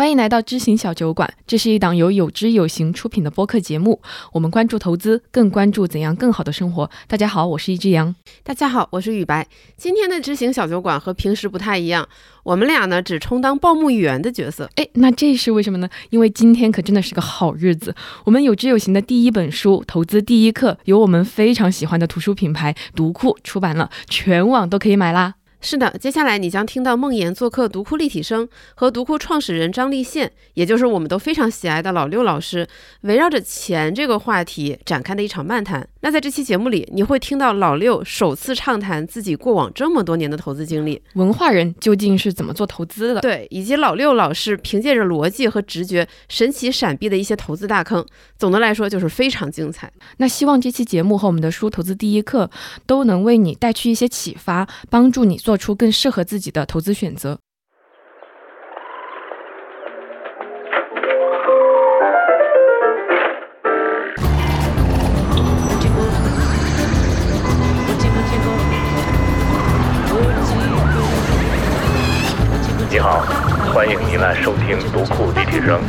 欢迎来到知行小酒馆，这是一档由有知有行出品的播客节目。我们关注投资，更关注怎样更好的生活。大家好，我是一只羊。大家好，我是雨白。今天的知行小酒馆和平时不太一样，我们俩呢只充当报幕员的角色。哎，那这是为什么呢？因为今天可真的是个好日子，我们有知有行的第一本书《投资第一课》由我们非常喜欢的图书品牌读库出版了，全网都可以买啦。是的，接下来你将听到梦妍做客读库立体声，和读库创始人张立宪，也就是我们都非常喜爱的老六老师，围绕着钱这个话题展开的一场漫谈。那在这期节目里，你会听到老六首次畅谈自己过往这么多年的投资经历，文化人究竟是怎么做投资的？对，以及老六老师凭借着逻辑和直觉神奇闪避的一些投资大坑。总的来说，就是非常精彩。那希望这期节目和我们的书《投资第一课》都能为你带去一些启发，帮助你做。做出更适合自己的投资选择。你好，欢迎您来收听读库立体声。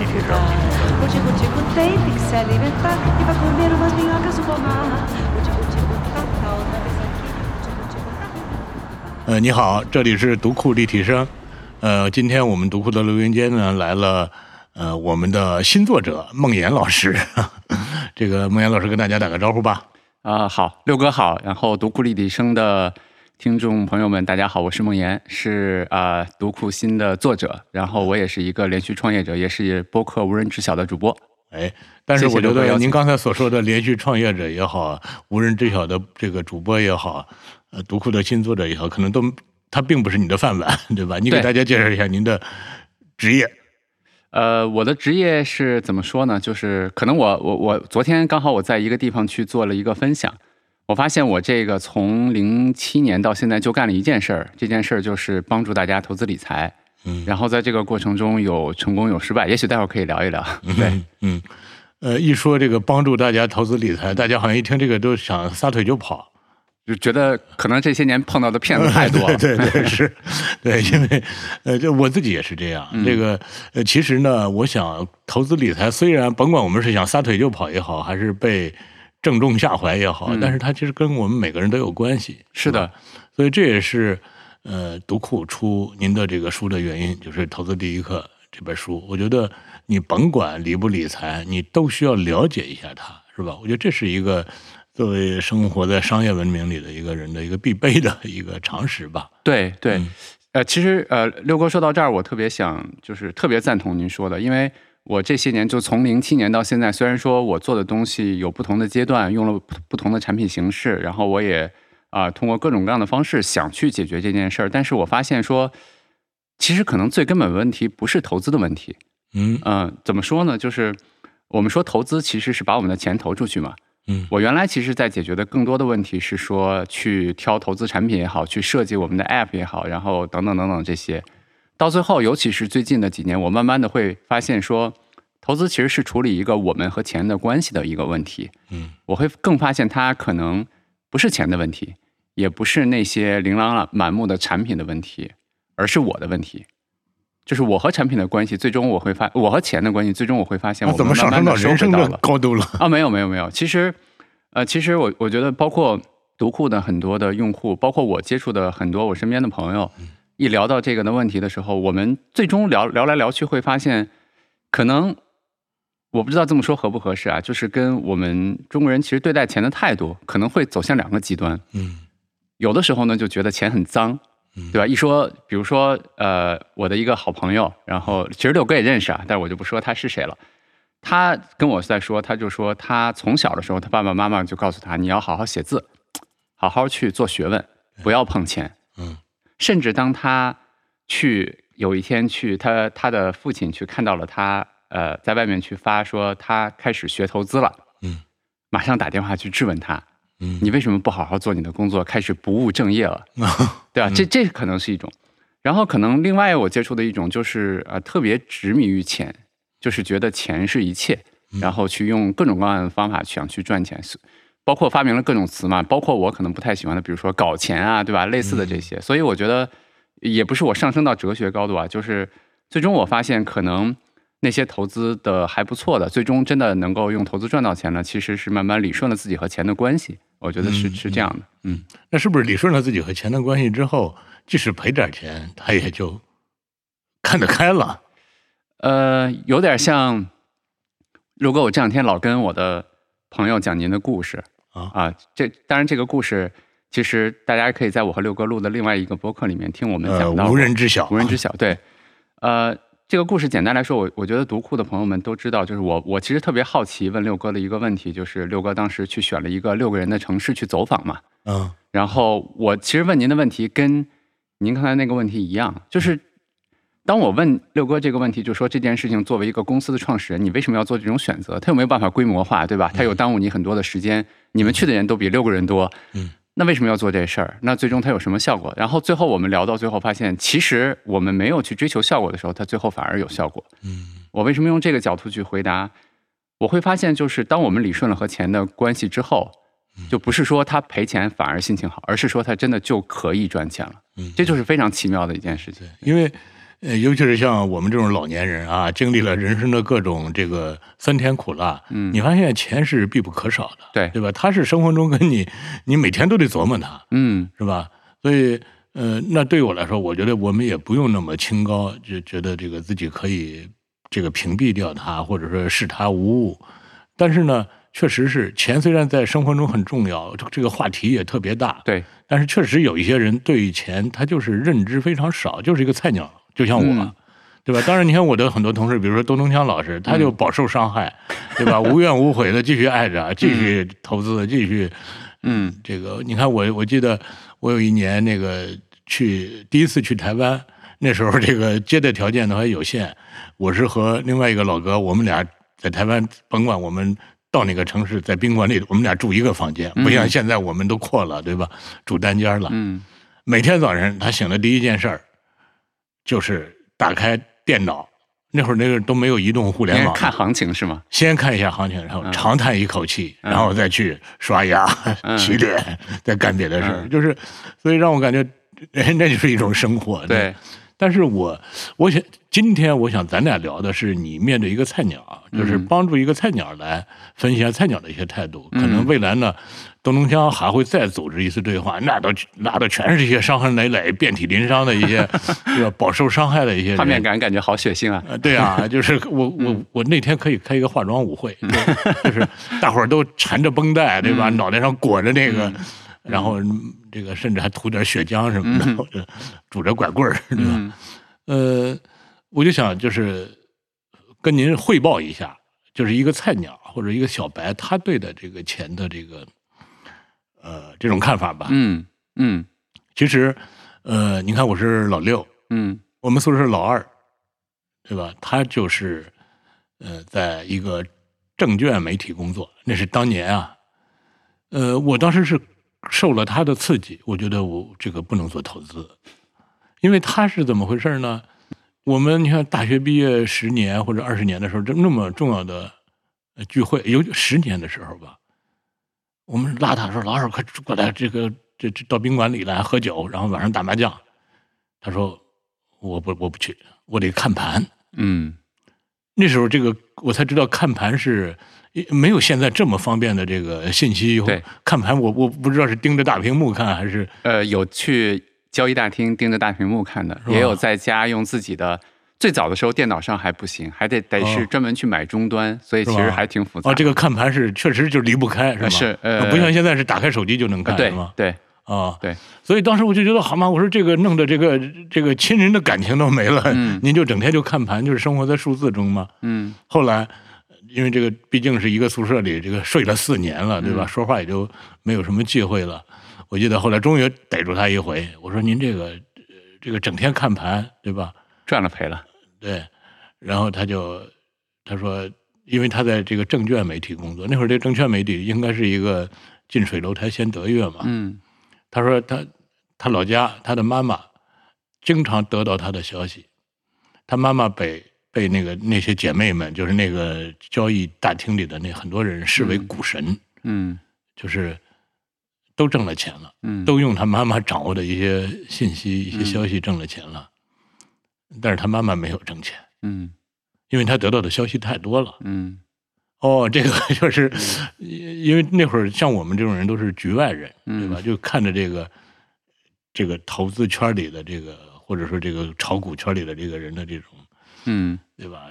呃，你好，这里是读库立体声。呃，今天我们读库的录音间呢来了，呃，我们的新作者孟岩老师。这个孟岩老师跟大家打个招呼吧。啊，好，六哥好。然后读库立体声的听众朋友们，大家好，我是孟岩，是啊读库新的作者。然后我也是一个连续创业者，也是播客无人知晓的主播。哎，但是我觉得您刚才所说的连续创业者也好，无人知晓的这个主播也好。呃，读库的新作者也好，可能都他并不是你的饭碗，对吧？你给大家介绍一下您的职业。呃，我的职业是怎么说呢？就是可能我我我昨天刚好我在一个地方去做了一个分享，我发现我这个从零七年到现在就干了一件事儿，这件事儿就是帮助大家投资理财。嗯，然后在这个过程中有成功有失败，也许待会儿可以聊一聊。对，嗯，呃，一说这个帮助大家投资理财，大家好像一听这个都想撒腿就跑。就觉得可能这些年碰到的骗子太多了，对对是，对，因为呃，就我自己也是这样。这个呃，其实呢，我想投资理财，虽然甭管我们是想撒腿就跑也好，还是被正中下怀也好，但是它其实跟我们每个人都有关系。是的，所以这也是呃，读库出您的这个书的原因，就是《投资第一课》这本书。我觉得你甭管理不理财，你都需要了解一下它，是吧？我觉得这是一个。作为生活在商业文明里的一个人的一个必备的一个常识吧。对对，呃，其实呃，六哥说到这儿，我特别想就是特别赞同您说的，因为我这些年就从零七年到现在，虽然说我做的东西有不同的阶段，用了不同的产品形式，然后我也啊通过各种各样的方式想去解决这件事儿，但是我发现说，其实可能最根本问题不是投资的问题。嗯嗯，怎么说呢？就是我们说投资其实是把我们的钱投出去嘛。嗯，我原来其实，在解决的更多的问题是说，去挑投资产品也好，去设计我们的 App 也好，然后等等等等这些，到最后，尤其是最近的几年，我慢慢的会发现说，投资其实是处理一个我们和钱的关系的一个问题。嗯，我会更发现它可能不是钱的问题，也不是那些琳琅满目的产品的问题，而是我的问题。就是我和产品的关系，最终我会发我和钱的关系，最终我会发现，我怎么上升到人生的高度了啊？没有没有没有，其实，呃，其实我我觉得，包括读库的很多的用户，包括我接触的很多我身边的朋友，一聊到这个的问题的时候，我们最终聊聊来聊去，会发现，可能我不知道这么说合不合适啊？就是跟我们中国人其实对待钱的态度，可能会走向两个极端。嗯，有的时候呢，就觉得钱很脏。对吧？一说，比如说，呃，我的一个好朋友，然后其实六哥也认识啊，但是我就不说他是谁了。他跟我在说，他就说他从小的时候，他爸爸妈妈就告诉他，你要好好写字，好好去做学问，不要碰钱。嗯。甚至当他去有一天去，他他的父亲去看到了他，呃，在外面去发说他开始学投资了。嗯。马上打电话去质问他。你为什么不好好做你的工作，开始不务正业了？对吧？这这可能是一种，然后可能另外我接触的一种就是呃特别执迷于钱，就是觉得钱是一切，然后去用各种各样的方法想去赚钱，包括发明了各种词嘛，包括我可能不太喜欢的，比如说搞钱啊，对吧？类似的这些，所以我觉得也不是我上升到哲学高度啊，就是最终我发现，可能那些投资的还不错的，最终真的能够用投资赚到钱了，其实是慢慢理顺了自己和钱的关系。我觉得是嗯是这样的。嗯，那是不是理顺了自己和钱的关系之后，即使赔点钱，他也就看得开了？呃，有点像，如果我这两天老跟我的朋友讲您的故事啊这当然这个故事其实大家可以在我和六哥录的另外一个博客里面听我们呃，讲到过无人知晓，无人知晓。对，呃，这个故事简单来说，我我觉得读库的朋友们都知道，就是我我其实特别好奇问六哥的一个问题，就是六哥当时去选了一个六个人的城市去走访嘛，嗯然后我其实问您的问题跟您刚才那个问题一样，就是当我问六哥这个问题，就说这件事情作为一个公司的创始人，你为什么要做这种选择？他有没有办法规模化，对吧？他有耽误你很多的时间，你们去的人都比六个人多，嗯，那为什么要做这事儿？那最终它有什么效果？然后最后我们聊到最后发现，其实我们没有去追求效果的时候，它最后反而有效果。嗯我为什么用这个角度去回答？我会发现，就是当我们理顺了和钱的关系之后，就不是说他赔钱反而心情好，而是说他真的就可以赚钱了。嗯，这就是非常奇妙的一件事情。因为呃，尤其是像我们这种老年人啊，经历了人生的各种这个酸甜苦辣，嗯你发现钱是必不可少的，对对吧？它是生活中跟你，你每天都得琢磨它，嗯是吧？所以，呃，那对于我来说，我觉得我们也不用那么清高，就觉得这个自己可以这个屏蔽掉它，或者说视它无物。但是呢，确实是钱虽然在生活中很重要，这这个话题也特别大，对，但是确实有一些人对于钱他就是认知非常少，就是一个菜鸟，就像我。嗯对吧？当然，你看我的很多同事，比如说东东强老师，他嗯就饱受伤害，对吧？无怨无悔的继续爱着，继续投资，继续嗯这个，你看我我记得我有一年那个去第一次去台湾，那时候这个接待条件都还有限，我是和另外一个老哥，我们俩在台湾，甭管我们到哪个城市，在宾馆里，我们俩住一个房间，不像现在我们都阔了，对吧？住单间了。嗯每天早晨他醒的第一件事儿就是打开电脑，那会儿那个都没有移动互联网，看行情是吗？先看一下行情，然后嗯长叹一口气，嗯然后再去刷牙、嗯洗脸，再干别的事儿，嗯就是，所以让我感觉，哎那就是一种生活。对，但是我我想今天我想咱俩聊的是你面对一个菜鸟，就是嗯帮助一个菜鸟来分析一下菜鸟的一些态度。嗯可能未来呢，东东江还会再组织一次对话，那都那都全是一些伤痕累累、遍体鳞伤的一些，对吧？饱受伤害的一些人。画面感感觉好血腥啊。呃，对啊，就是我我我那天可以开一个化妆舞会，就就是大伙儿都缠着绷带，对吧？脑袋上裹着那个，然后这个甚至还涂点血浆什么的，拄着拐棍儿，对吧？嗯呃，我就想就是跟您汇报一下，就是一个菜鸟或者一个小白，他对的这个钱的这个呃这种看法吧。嗯嗯其实，呃，你看我是老六，嗯我们宿舍是老二，对吧？他就是呃，在一个证券媒体工作，那是当年啊，呃，我当时是受了他的刺激，我觉得我这个不能做投资，因为他是怎么回事呢？我们你看大学毕业十年或者二十年的时候，这那么重要的呃聚会，有十年的时候吧，我们拉他说：“老二，快过来，这个这这到宾馆里来喝酒，然后晚上打麻将。”他说：“我不我不去，我得看盘。”嗯那时候这个我才知道看盘是没有现在这么方便的这个信息。对，看盘我我不知道是盯着大屏幕看还是呃，有去交易大厅盯着大屏幕看的，也有在家用自己的。最早的时候电脑上还不行，还得得是哦专门去买终端，所以其实还挺复杂的。哦，这个看盘是确实就离不开是吧？是呃不像现在是打开手机就能看对是吗？对啊，对，所以当时我就觉得好嘛，我说这个弄的这个这个亲人的感情都没了，嗯 您就整天就看盘，就是生活在数字中嘛。嗯后来，因为这个毕竟是一个宿舍里，这个睡了四年了，对吧？嗯说话也就没有什么忌讳了。我记得后来终于逮住他一回，我说您这个呃这个整天看盘，对吧？赚了赔了。对，然后他就他说，因为他在这个证券媒体工作，那会儿这证券媒体应该是一个近水楼台先得月嘛。嗯他说他他老家他的妈妈经常得到他的消息，他妈妈被被那个那些姐妹们，就是那个交易大厅里的那很多人视为股神，嗯就是都挣了钱了，嗯，都用他妈妈掌握的一些信息、一些消息挣了钱了。但是他妈妈没有挣钱，嗯因为他得到的消息太多了。嗯哦，这个 就是，因为那会儿像我们这种人都是局外人，对吧？嗯就看着这个这个投资圈里的这个，或者说这个炒股圈里的这个人的这种，嗯对吧？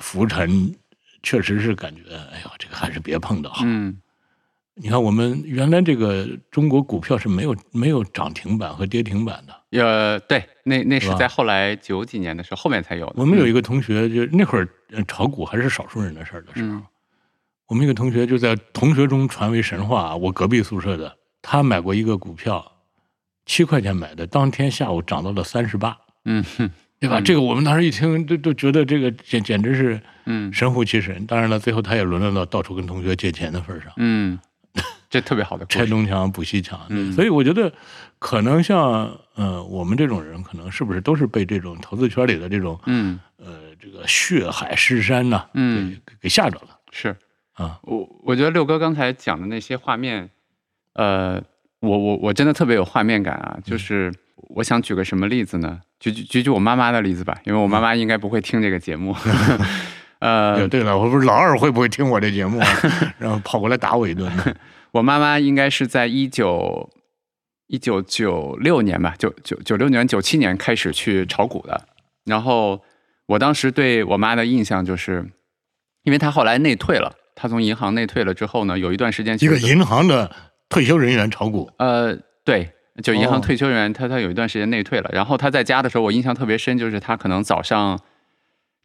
浮沉，确实是感觉，哎呦，这个还是别碰的好。嗯你看，我们原来这个中国股票是没有没有涨停板和跌停板的。呃，对，那那是在后来九几年的时候，后面才有的。我们有一个同学，就那会儿呃炒股还是少数人的事儿的时候，嗯我们一个同学就在同学中传为神话啊。我隔壁宿舍的，他买过一个股票，七块钱买的，当天下午涨到了三十八，嗯哼对吧？嗯这个我们当时一听，都都觉得这个简简直是嗯神乎其神。当然了，最后他也沦落到到处跟同学借钱的份儿上，嗯，这特别好的。拆东墙补西墙。嗯所以我觉得，可能像呃我们这种人，可能是不是都是被这种投资圈里的这种嗯呃这个血海尸山呐、嗯给给吓着了是啊。我我觉得六哥刚才讲的那些画面，呃，我我我真的特别有画面感啊！嗯就是我想举个什么例子呢？举举举举我妈妈的例子吧，因为我妈妈应该不会听这个节目。呃对，对了，我不是老二会不会听我这节目啊？然后跑过来打我一顿呢？我妈妈应该是在一九一九九六年吧，九九九六年九七年开始去炒股的。然后我当时对我妈的印象就是，因为她后来内退了，她从银行内退了之后呢，有一段时间一个银行的退休人员炒股，呃，对，就银哦行退休人员，他他有一段时间内退了。然后他在家的时候，我印象特别深，就是他可能早上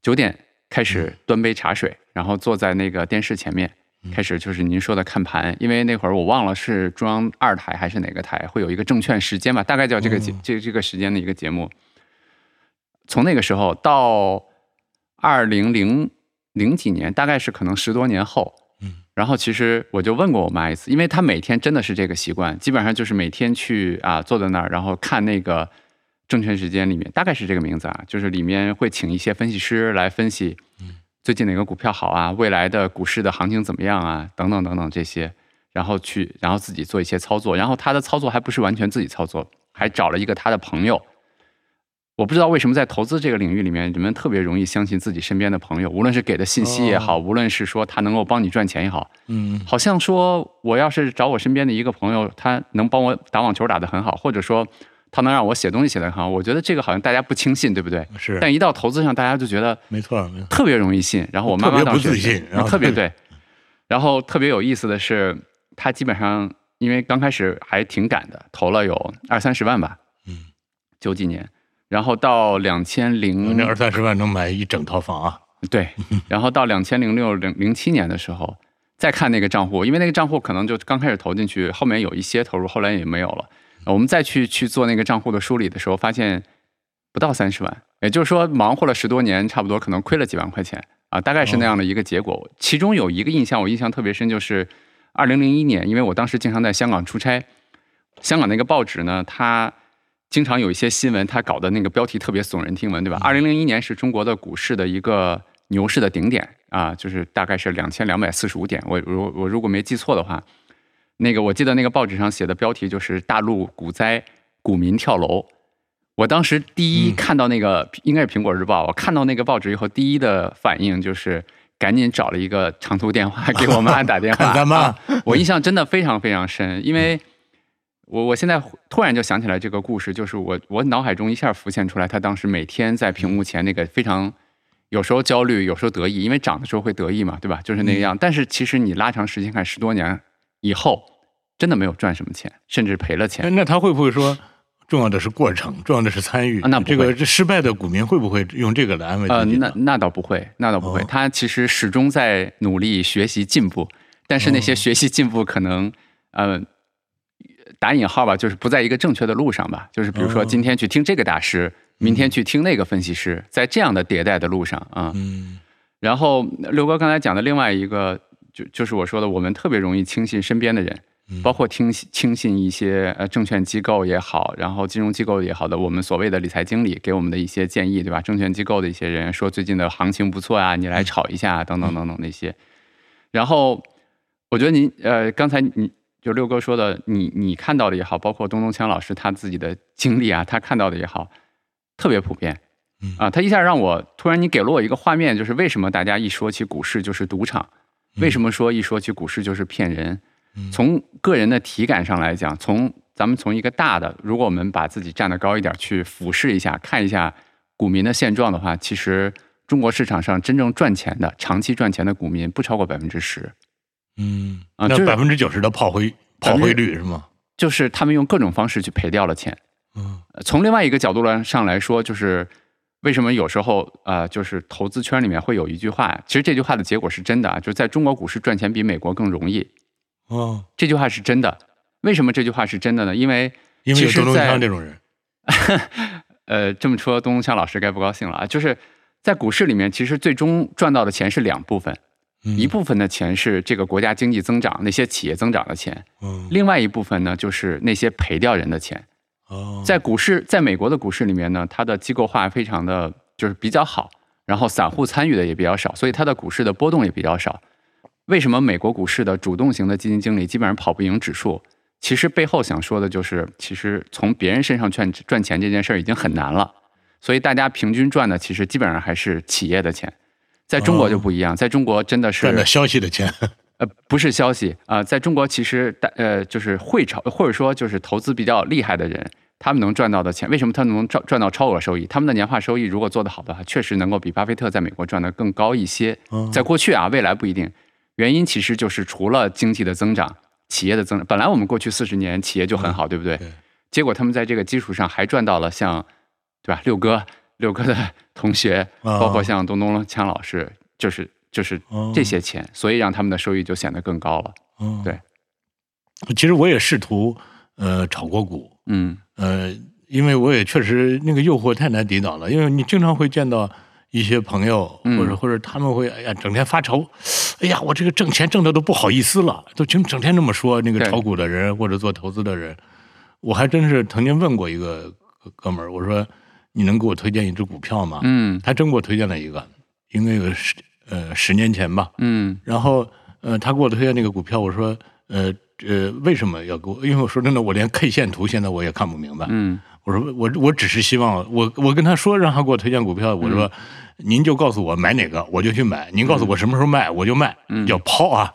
九点开始端杯茶水，然后坐在那个电视前面，开始就是您说的看盘。因为那会儿我忘了是中央二台还是哪个台，会有一个证券时间吧，大概叫这个节、哦这这个时间的一个节目。从那个时候到二零零零几年，大概是可能十多年后，嗯，然后其实我就问过我妈一次，因为她每天真的是这个习惯，基本上就是每天去啊坐在那儿，然后看那个证券时间里面，大概是这个名字啊，就是里面会请一些分析师来分析，最近哪个股票好啊，未来的股市的行情怎么样啊，等等等等这些，然后去然后自己做一些操作，然后他的操作还不是完全自己操作，还找了一个他的朋友。我不知道为什么在投资这个领域里面，人们特别容易相信自己身边的朋友，无论是给的信息也好，无论是说他能够帮你赚钱也好，嗯，好像说我要是找我身边的一个朋友，他能帮我打网球打得很好，或者说他能让我写东西写得很好，我觉得这个好像大家不轻信，对不对？是，但一到投资上，大家就觉得没错，没错，特别容易信。然后我妈妈特别不自信然后特别对。然后特别有意思的是，他基本上因为刚开始还挺赶的，投了有二三十万吧，嗯，九几年，然后到两千零那二三十万能买一整套房啊！对，然后到两千零六零零七年的时候，再看那个账户，因为那个账户可能就刚开始投进去，后面有一些投入，后来也没有了。我们再去去做那个账户的梳理的时候，发现不到三十万，也就是说忙活了十多年，差不多可能亏了几万块钱啊，大概是那样的一个结果。其中有一个印象，我印象特别深，就是二零零一年，因为我当时经常在香港出差，香港那个报纸呢，它经常有一些新闻，它搞的那个标题特别耸人听闻，对吧？二零零一年是中国的股市的一个牛市的顶点啊，就是大概是两千两百四十五点。我如我如果没记错的话，那个我记得那个报纸上写的标题就是“大陆股灾，股民跳楼”。我当时第一看到那个、应该是《苹果日报》，我看到那个报纸以后，第一的反应就是赶紧找了一个长途电话给我妈打电话。看咱妈啊我印象真的非常非常深，因为我我现在突然就想起来这个故事，就是我我脑海中一下浮现出来，他当时每天在屏幕前那个非常有时候焦虑，有时候得意，因为涨的时候会得意嘛，对吧？就是那个样。但是其实你拉长时间看，十多年以后，真的没有赚什么钱，甚至赔了钱。那那他会不会说，重要的是过程，重要的是参与？啊那不会这个这失败的股民会不会用这个来安慰呃，自己呃？那那倒不会，那倒不会。哦他其实始终在努力学习进步，但是那些哦学习进步可能，呃，打引号吧，就是不在一个正确的路上吧。就是比如说哦今天去听这个大师，明天去听那个分析师，在这样的迭代的路上啊。嗯然后刘哥刚才讲的另外一个，就就是我说的，我们特别容易轻信身边的人，嗯包括听轻信一些呃证券机构也好，然后金融机构也好的，我们所谓的理财经理给我们的一些建议，对吧？证券机构的一些人说最近的行情不错啊，你来炒一下啊等等等等那些。然后我觉得您呃刚才你就六哥说的，你你看到的也好，包括东东强老师他自己的经历啊，他看到的也好，特别普遍。嗯啊，他一下让我突然你给了我一个画面，就是为什么大家一说起股市就是赌场，为什么说一说起股市就是骗人？嗯从个人的体感上来讲，从咱们从一个大的，如果我们把自己站得高一点，去俯视一下，看一下股民的现状的话，其实中国市场上真正赚钱的、长期赚钱的股民不超过百分之十，嗯，啊就百分之九十的炮灰炮灰率是吗？就是他们用各种方式去赔掉了钱。嗯呃从另外一个角度来上来说，就是为什么有时候啊、呃就是投资圈里面会有一句话，其实这句话的结果是真的啊，就是在中国股市赚钱比美国更容易。哦，这句话是真的。为什么这句话是真的呢？因为因为有东东其实在锵这种人，呃，这么说，东东锵老师该不高兴了啊！就是在股市里面，其实最终赚到的钱是两部分，嗯一部分的钱是这个国家经济增长、那些企业增长的钱，嗯另外一部分呢就是那些赔掉人的钱。哦，在股市，在美国的股市里面呢，它的机构化非常的就是比较好，然后散户参与的也比较少，所以它的股市的波动也比较少。为什么美国股市的主动型的基金经理基本上跑不赢指数？其实背后想说的就是，其实从别人身上赚赚钱这件事儿已经很难了，所以大家平均赚的其实基本上还是企业的钱。在中国就不一样，在中国真的是赚的消息的钱，呃，不是消息啊、在中国其实大呃就是会炒或者说就是投资比较厉害的人，他们能赚到的钱，为什么他们能赚赚到超额收益？他们的年化收益如果做得好的话，确实能够比巴菲特在美国赚得更高一些。嗯在过去啊，未来不一定。原因其实就是除了经济的增长、企业的增长，本来我们过去四十年企业就很好，对不对？结果他们在这个基础上还赚到了像，对吧？六哥、六哥的同学，啊包括像东东强老师，就是就是哦。这些钱，所以让他们的收益就显得更高了。嗯对，其实我也试图呃炒过股，嗯。呃，因为我也确实那个诱惑太难抵挡了，因为你经常会见到一些朋友，嗯。或者或者他们会哎呀整天发愁，哎呀我这个挣钱挣的都不好意思了，都整整天这么说那个炒股的人或者做投资的人，我还真是曾经问过一个哥哥们儿，我说你能给我推荐一只股票吗？嗯。他真给我推荐了一个，应该有十呃十年前吧，嗯然后呃，他给我推荐那个股票，我说呃呃，为什么要给我？因为我说真的，我连 K 线图现在我也看不明白。嗯我说我我只是希望我我跟他说让他给我推荐股票，我说、您就告诉我买哪个我就去买，您告诉我什么时候卖我就卖，嗯叫抛啊。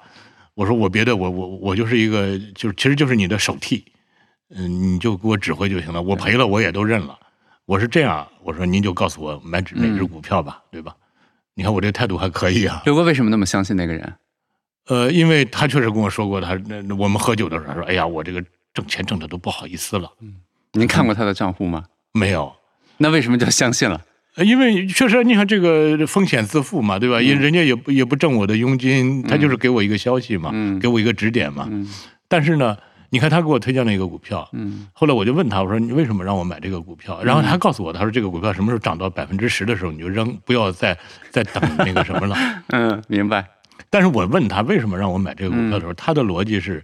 我说我别的我我我就是一个就是其实就是你的手替，嗯，你就给我指挥就行了，我赔了我也都认了。我是这样，我说您就告诉我买指哪只股票吧，对吧？你看我这态度还可以啊。刘哥为什么那么相信那个人？呃，因为他确实跟我说过，他那那我们喝酒的时候，他说：“哎呀，我这个挣钱挣的都不好意思了。嗯您看过他的账户吗？”没有，那为什么就相信了？呃因为确实你看这个风险自负嘛，对吧？因为人家也不也不挣我的佣金，他就是给我一个消息嘛，嗯给我一个指点嘛。嗯但是呢，你看他给我推荐了一个股票，嗯后来我就问他，我说你为什么让我买这个股票？然后他告诉我，他说这个股票什么时候涨到百分之十的时候你就扔，不要再再等那个什么了。嗯，明白。但是我问他为什么让我买这个股票的嗯时候，他的逻辑是，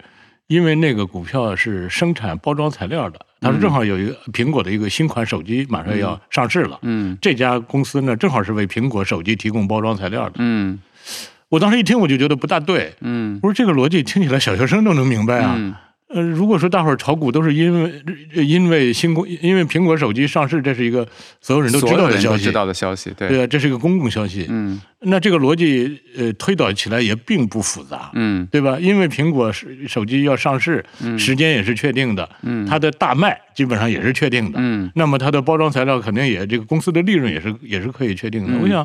因为那个股票是生产包装材料的，他说正好有一个苹果的一个新款手机马上要上市了，嗯这家公司呢正好是为苹果手机提供包装材料的。嗯我当时一听我就觉得不大对，嗯我说这个逻辑听起来小学生都能明白啊。嗯呃，如果说大伙儿炒股都是因为因为新公因为苹果手机上市，这是一个所有人都知道的消息，知道的消息，对，对啊，这是一个公共消息。嗯那这个逻辑呃推导起来也并不复杂。嗯对吧？因为苹果手手机要上市，时间也是确定的，嗯它的大卖基本上也是确定的。嗯那么它的包装材料肯定也这个公司的利润也是也是可以确定的。嗯我想，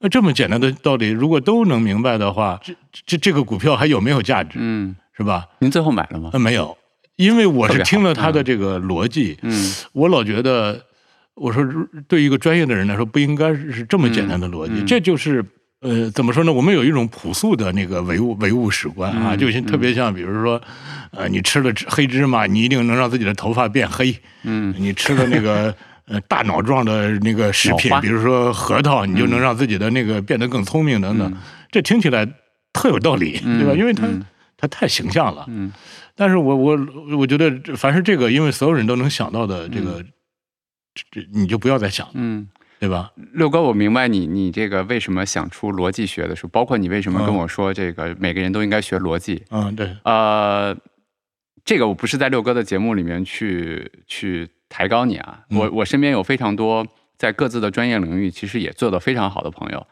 那这么简单的道理，如果都能明白的话，这这这个股票还有没有价值？嗯，是吧？您最后买了吗？呃，没有，因为我是听了他的这个逻辑，嗯我老觉得，我说对一个专业的人来说，不应该是这么简单的逻辑，这就是。呃，怎么说呢？我们有一种朴素的那个唯物唯物史观啊，嗯就像特别像，比如说，呃，你吃了黑芝麻，你一定能让自己的头发变黑；嗯你吃了那个呃大脑状的那个食品，比如说核桃，你就能让自己的那个变得更聪明等等。这听起来特有道理，嗯对吧？因为它嗯它太形象了。嗯但是我我我觉得，凡是这个，因为所有人都能想到的这个，这这你就不要再想了，嗯。对吧？六哥，我明白你你这个为什么想出逻辑学的书，包括你为什么跟嗯我说这个每个人都应该学逻辑。嗯，对，呃，这个我不是在六哥的节目里面去去抬高你啊，嗯我我身边有非常多在各自的专业领域其实也做得非常好的朋友。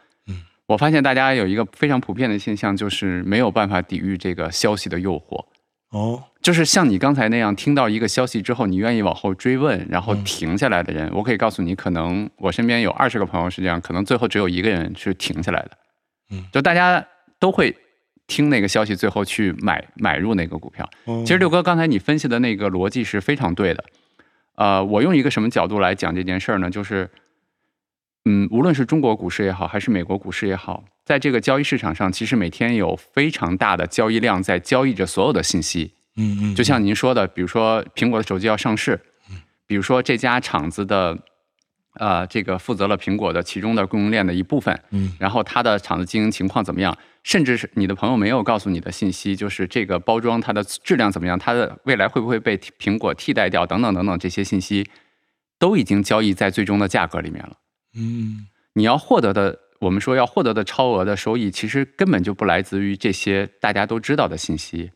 嗯，我发现大家有一个非常普遍的现象，就是没有办法抵御这个消息的诱惑。哦，就是像你刚才那样，听到一个消息之后，你愿意往后追问，然后嗯停下来的人，我可以告诉你，可能我身边有二十个朋友是这样，可能最后只有一个人是停下来的。嗯就大家都会听那个消息，最后去买买入那个股票。哦其实六哥刚才你分析的那个逻辑是非常对的。呃，我用一个什么角度来讲这件事儿呢？就是，嗯，无论是中国股市也好，还是美国股市也好，在这个交易市场上，其实每天有非常大的交易量在交易着所有的信息。嗯嗯，就像您说的，比如说苹果的手机要上市，嗯比如说这家厂子的，呃，这个负责了苹果的其中的供应链的一部分，嗯然后它的厂子经营情况怎么样，甚至是你的朋友没有告诉你的信息，就是这个包装它的质量怎么样，它的未来会不会被苹果替代掉，等等等等这些信息，都已经交易在最终的价格里面了。嗯你要获得的，我们说要获得的超额的收益，其实根本就不来自于这些大家都知道的信息。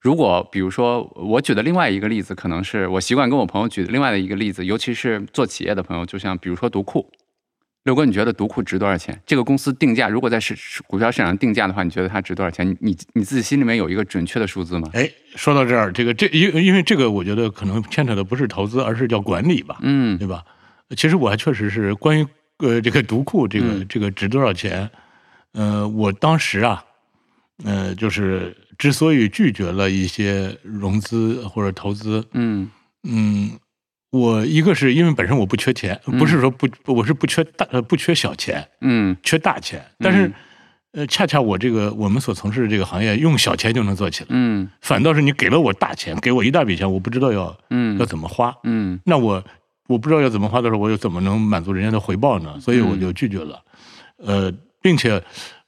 如果比如说我举的另外一个例子，可能是我习惯跟我朋友举的另外的一个例子，尤其是做企业的朋友，就像比如说独库。六哥，你觉得独库值多少钱？这个公司定价，如果在市股票市场上定价的话，你觉得它值多少钱？你你你自己心里面有一个准确的数字吗？哎，说到这儿，这个这因因为这个，我觉得可能牵扯的不是投资，而是叫管理吧，嗯对吧？其实我还确实是关于呃这个独库这个、嗯。这个值多少钱，呃，我当时啊，呃，就是之所以拒绝了一些融资或者投资，嗯。嗯，我一个是因为本身我不缺钱，不是说不，我是不缺大呃不缺小钱，嗯。缺大钱，但是、嗯。呃，恰恰我这个我们所从事的这个行业，用小钱就能做起来，嗯。反倒是你给了我大钱，给我一大笔钱，我不知道要嗯。要怎么花，嗯。那我我不知道要怎么花的时候，我又怎么能满足人家的回报呢？所以我就拒绝了，呃，并且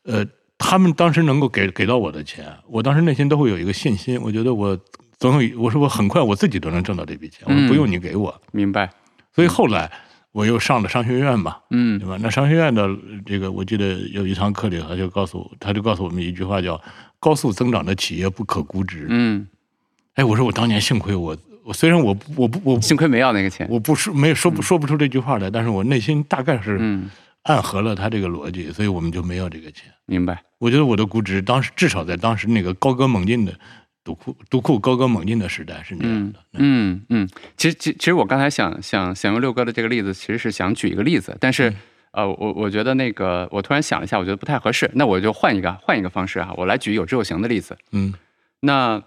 呃，他们当时能够给给到我的钱，我当时内心都会有一个信心，我觉得我总有，我说我很快我自己都能挣到这笔钱，我说不用你给我。明白。所以后来我又上了商学院嘛，嗯对吧？那商学院的这个，我记得有一堂课里，他就告诉我，他就告诉我们一句话，叫“高速增长的企业不可估值”。嗯，哎，我说我当年幸亏，我虽然我不我不我不幸亏没要那个钱。我不是没有说不说不出这句话来，但是我内心大概是嗯，暗合了他这个逻辑，所以我们就没要这个钱。明白。我觉得我的估值当时至少在当时那个高歌猛进的独库独库高歌猛进的时代是那样嗯的。嗯嗯，其实其其实我刚才想想想用六哥的这个例子，其实是想举一个例子，但是、呃，我我觉得那个我突然想了一下，我觉得不太合适，那我就换一个换一个方式啊，我来举有知有行的例子。嗯那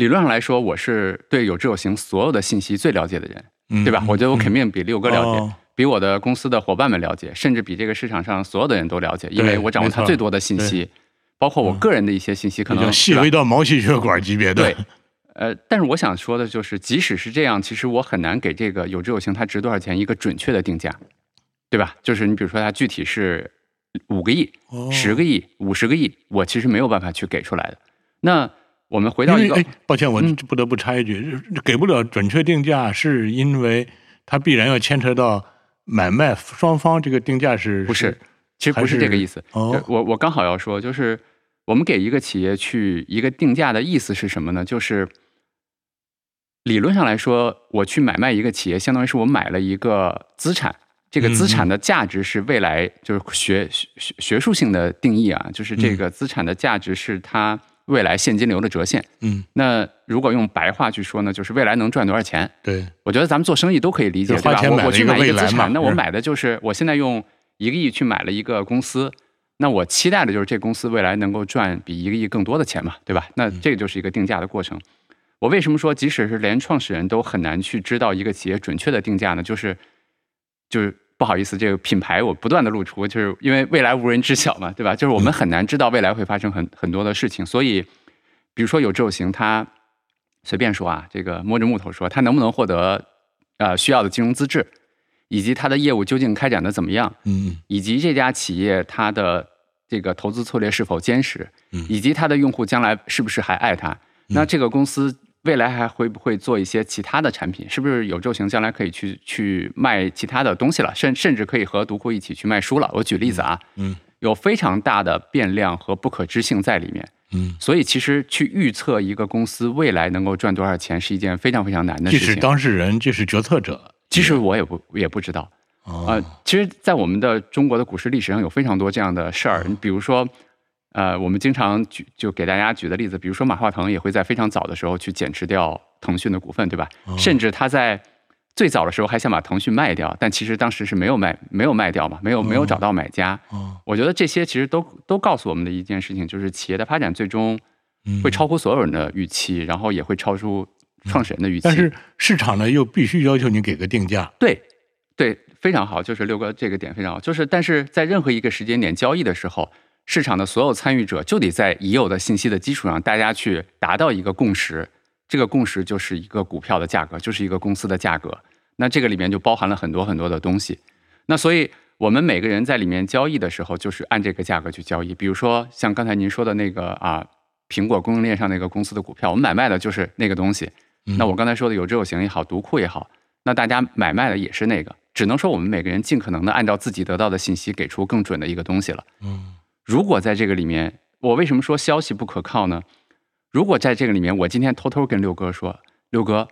理论上来说，我是对有志有行所有的信息最了解的人，嗯，对吧？我觉得我肯定比六哥了解。哦比我的公司的伙伴们了解，甚至比这个市场上所有的人都了解，因为我掌握他最多的信息，包括我嗯个人的一些信息，可能细微到毛细血管级别的。对，呃，但是我想说的就是，即使是这样，其实我很难给这个有志有行它值多少钱一个准确的定价，对吧？就是你比如说它具体是五个亿、哦十个亿、五十个亿，我其实没有办法去给出来的。那我们回到一个哎，抱歉，我嗯不得不插一句，给不了准确定价，是因为它必然要牵扯到买卖双方这个定价是不是，其实不是这个意思。哦我我刚好要说，就是我们给一个企业去一个定价的意思是什么呢？就是理论上来说，我去买卖一个企业，相当于是我买了一个资产。这个资产的价值是未来，就是学学学术性的定义啊，就是这个资产的价值是它未来现金流的折现。嗯，那如果用白话去说呢，就是未来能赚多少钱。对，我觉得咱们做生意都可以理解，对吧？我我去买一个资产，那我买的就是我现在用一个亿去买了一个公司，那我期待的就是这公司未来能够赚比一个亿更多的钱嘛，对吧？那嗯这个就是一个定价的过程。我为什么说即使是连创始人都很难去知道一个企业准确的定价呢？就是就是不好意思，这个品牌我不断的露出，就是因为未来无人知晓嘛，对吧？就是我们很难知道未来会发生很很多的事情，所以比如说有这种行，它随便说啊，这个摸着木头说，它能不能获得呃需要的金融资质，以及它的业务究竟开展的怎么样，嗯以及这家企业它的这个投资策略是否坚实嗯，以及它的用户将来是不是还爱它，那这个公司。未来还会不会做一些其他的产品？是不是有宙行将来可以去去卖其他的东西了？甚甚至可以和读库一起去卖书了？我举例子啊，嗯有非常大的变量和不可知性在里面。嗯，所以其实去预测一个公司未来能够赚多少钱是一件非常非常难的事情。这是。当事人，这是决策者，其实我也不也不知道。哦，其实，在我们的中国的股市历史上有非常多这样的事儿，你比如说，呃，我们经常举就给大家举的例子，比如说马化腾也会在非常早的时候去减持掉腾讯的股份，对吧？哦甚至他在最早的时候还想把腾讯卖掉，但其实当时是没有卖，没有卖掉嘛，没有没有找到买家。哦，我觉得这些其实都都告诉我们的一件事情，就是企业的发展最终嗯会超乎所有人的预期，然后也会超出创始人的预期。但是市场呢又必须要求你给个定价，对，对，非常好，就是六哥这个点非常好，就是但是在任何一个时间点交易的时候，市场的所有参与者就得在已有的信息的基础上，大家去达到一个共识，这个共识就是一个股票的价格，就是一个公司的价格。那这个里面就包含了很多很多的东西。那所以我们每个人在里面交易的时候，就是按这个价格去交易。比如说像刚才您说的那个啊，苹果供应链上那个公司的股票，我们买卖的就是那个东西。嗯那我刚才说的有知有行也好，读库也好，那大家买卖的也是那个。只能说我们每个人尽可能的按照自己得到的信息，给出更准的一个东西了。嗯如果在这个里面，我为什么说消息不可靠呢？如果在这个里面，我今天偷偷跟六哥说，六哥，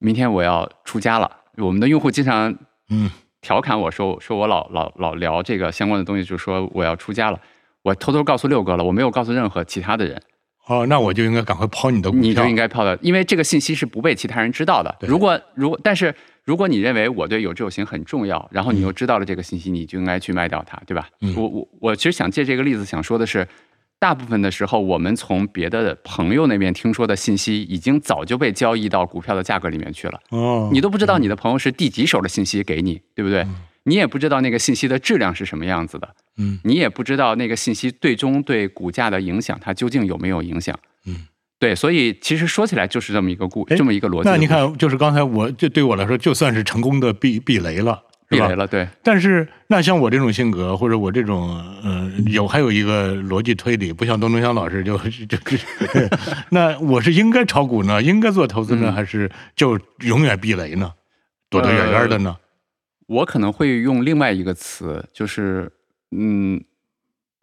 明天我要出家了。我们的用户经常嗯调侃我说，说我老老老聊这个相关的东西，就说我要出家了。我偷偷告诉六哥了，我没有告诉任何其他的人。哦，那我就应该赶快抛你的股票，你就应该抛的，因为这个信息是不被其他人知道的。如果如果，但是如果你认为我对有志有行很重要，然后你嗯又知道了这个信息，你就应该去卖掉它，对吧？嗯我我我其实想借这个例子想说的是，大部分的时候，我们从别的朋友那边听说的信息，已经早就被交易到股票的价格里面去了。哦，你都不知道你的朋友是第几手的信息给你，对不对？嗯你也不知道那个信息的质量是什么样子的，嗯你也不知道那个信息最终对股价的影响，它究竟有没有影响？嗯，对，所以其实说起来就是这么一个故，哎这么一个逻辑。那你看，就是刚才我这对我来说，就算是成功的避避雷了，避雷了，对，但是那像我这种性格，或者我这种嗯、呃有还有一个逻辑推理，不像东东香老师就就就，那我是应该炒股呢，应该做投资呢，嗯还是就永远避雷呢，躲得远远的呢？我可能会用另外一个词，就是嗯，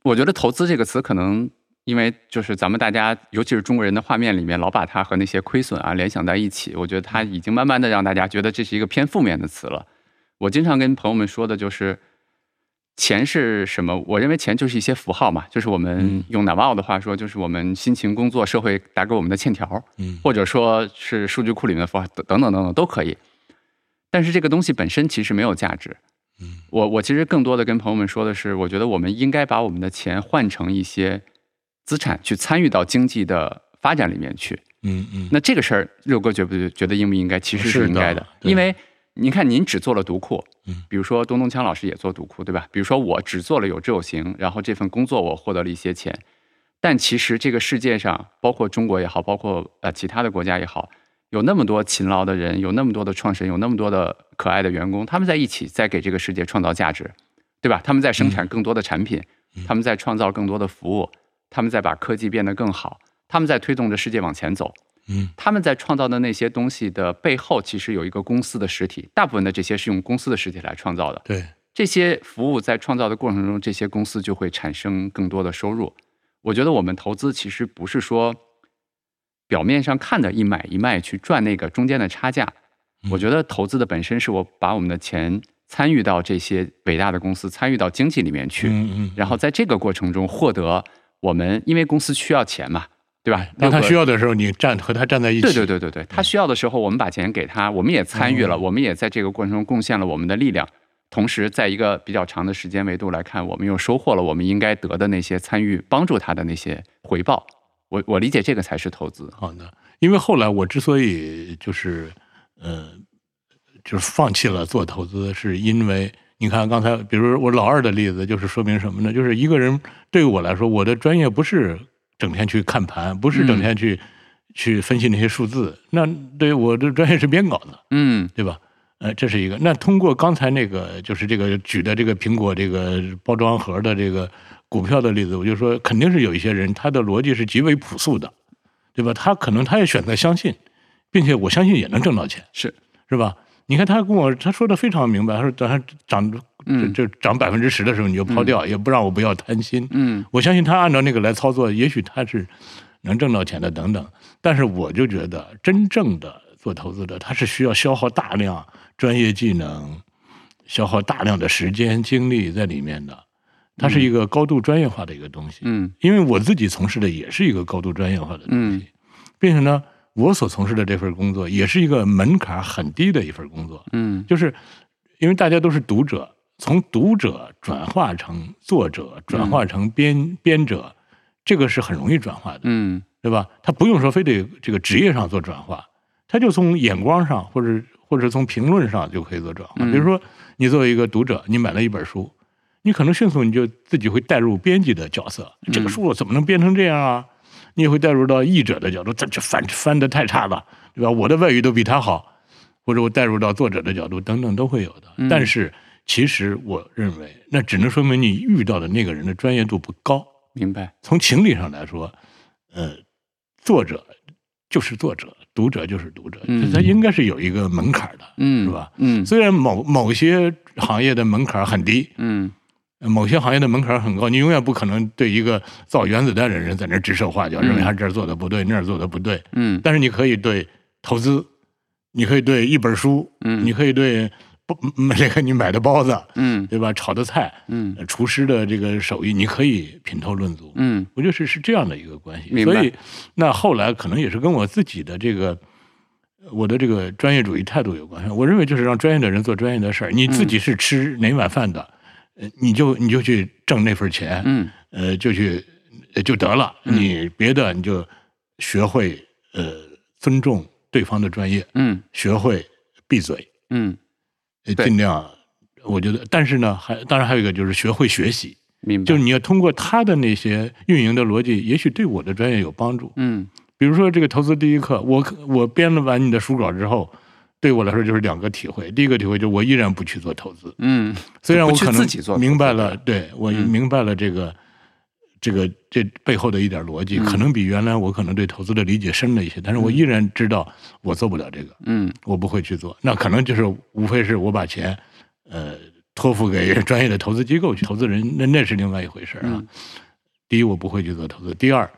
我觉得投资这个词可能。因为就是咱们大家，尤其是中国人的画面里面，老把它和那些亏损啊联想在一起，我觉得它已经慢慢的让大家觉得这是一个偏负面的词了。我经常跟朋友们说的就是，钱是什么？我认为钱就是一些符号嘛，就是我们嗯用 Naval 的话说，就是我们辛勤工作，社会打给我们的欠条，嗯或者说是数据库里面的符号等等等等等都可以。但是这个东西本身其实没有价值。嗯我我其实更多的跟朋友们说的是，我觉得我们应该把我们的钱换成一些资产，去参与到经济的发展里面去。嗯嗯，那这个事儿，六哥觉不觉觉得应不应该？其实是应该的，对因为您看，您只做了读库，嗯比如说东东锵老师也做读库，对吧？比如说我只做了有志有行，然后这份工作我获得了一些钱，但其实这个世界上，包括中国也好，包括呃其他的国家也好，有那么多勤劳的人，有那么多的创始人，有那么多的可爱的员工，他们在一起在给这个世界创造价值，对吧？他们在生产更多的产品，嗯他们在创造更多的服务，他们在把科技变得更好，他们在推动着世界往前走。嗯他们在创造的那些东西的背后，其实有一个公司的实体，大部分的这些是用公司的实体来创造的。对，这些服务在创造的过程中，这些公司就会产生更多的收入。我觉得我们投资其实不是说表面上看的一买一卖去赚那个中间的差价。我觉得投资的本身是我把我们的钱参与到这些伟大的公司，参与到经济里面去，然后在这个过程中获得我们，因为公司需要钱嘛，对吧？当他需要的时候，你站和他站在一起，对对对对对，他需要的时候，我们把钱给他，我们也参与了，嗯我们也在这个过程中贡献了我们的力量。同时，在一个比较长的时间维度来看，我们又收获了我们应该得的那些参与帮助他的那些回报。我我理解这个才是投资。好的，因为后来我之所以就是呃，就是放弃了做投资，是因为你看刚才，比如我老二的例子，就是说明什么呢？就是一个人对于我来说，我的专业不是整天去看盘，不是整天去、去分析那些数字，那对我的专业是编稿子，嗯对吧？呃，这是一个。那通过刚才那个，就是这个举的这个苹果这个包装盒的这个股票的例子，我就说，肯定是有一些人他的逻辑是极为朴素的，对吧？他可能他也选择相信，并且我相信也能挣到钱，是是吧？你看他跟我他说的非常明白，他说等它涨嗯这这涨百分之十的时候你就抛掉，也不让我不要贪心。嗯我相信他按照那个来操作，也许他是能挣到钱的等等。但是我就觉得，真正的做投资的，他是需要消耗大量专业技能、消耗大量的时间精力在里面的，它是一个高度专业化的一个东西。嗯因为我自己从事的也是一个高度专业化的东西，并且呢，我所从事的这份工作也是一个门槛很低的一份工作，嗯就是因为大家都是读者，从读者转化成作者，转化成编、编者，这个是很容易转化的，嗯对吧？他不用说非得这个职业上做转化，他就从眼光上或者或者从评论上就可以做转化。嗯比如说，你作为一个读者，你买了一本书，你可能迅速你就自己会带入编辑的角色，这个书我怎么能编成这样啊？你也会带入到译者的角度，这这翻翻的太差了，对吧？我的外语都比他好，或者我带入到作者的角度，等等都会有的。嗯但是其实我认为，那只能说明你遇到的那个人的专业度不高。明白。从情理上来说，呃，作者就是作者，读者就是读者，嗯他应该是有一个门槛的，嗯，是吧？嗯虽然某某些行业的门槛很低，嗯某些行业的门槛很高，你永远不可能对一个造原子弹的人在那儿指手画脚，嗯。认为他这儿做的不对，那儿做的不对。嗯。但是你可以对投资，你可以对一本书，嗯。你可以对包嗯这个你买的包子，嗯。对吧？炒的菜，厨师的这个手艺，你可以品头论足。嗯。我觉得是是这样的一个关系，所以那后来可能也是跟我自己的这个我的这个专业主义态度有关。系。我认为就是让专业的人做专业的事儿，你自己是吃哪碗饭的，呃，你就你就去挣那份钱，嗯呃，就去呃就得了。嗯你别的你就学会呃尊重对方的专业，嗯学会闭嘴，嗯，尽量。我觉得，但是呢，还当然还有一个就是学会学习，明白。就是你要通过他的那些运营的逻辑，也许对我的专业有帮助。嗯比如说这个投资第一课，我我编了完你的书稿之后，对我来说就是两个体会。第一个体会就是我依然不去做投资，嗯虽然我可能明白了，对我嗯明白了这个、这个这背后的一点逻辑，嗯可能比原来我可能对投资的理解深了一些，但是我依然知道我做不了这个，嗯我不会去做。那可能就是无非是我把钱呃托付给 专业的投资机构去投资人，那那是另外一回事啊。嗯第一，我不会去做投资；第二，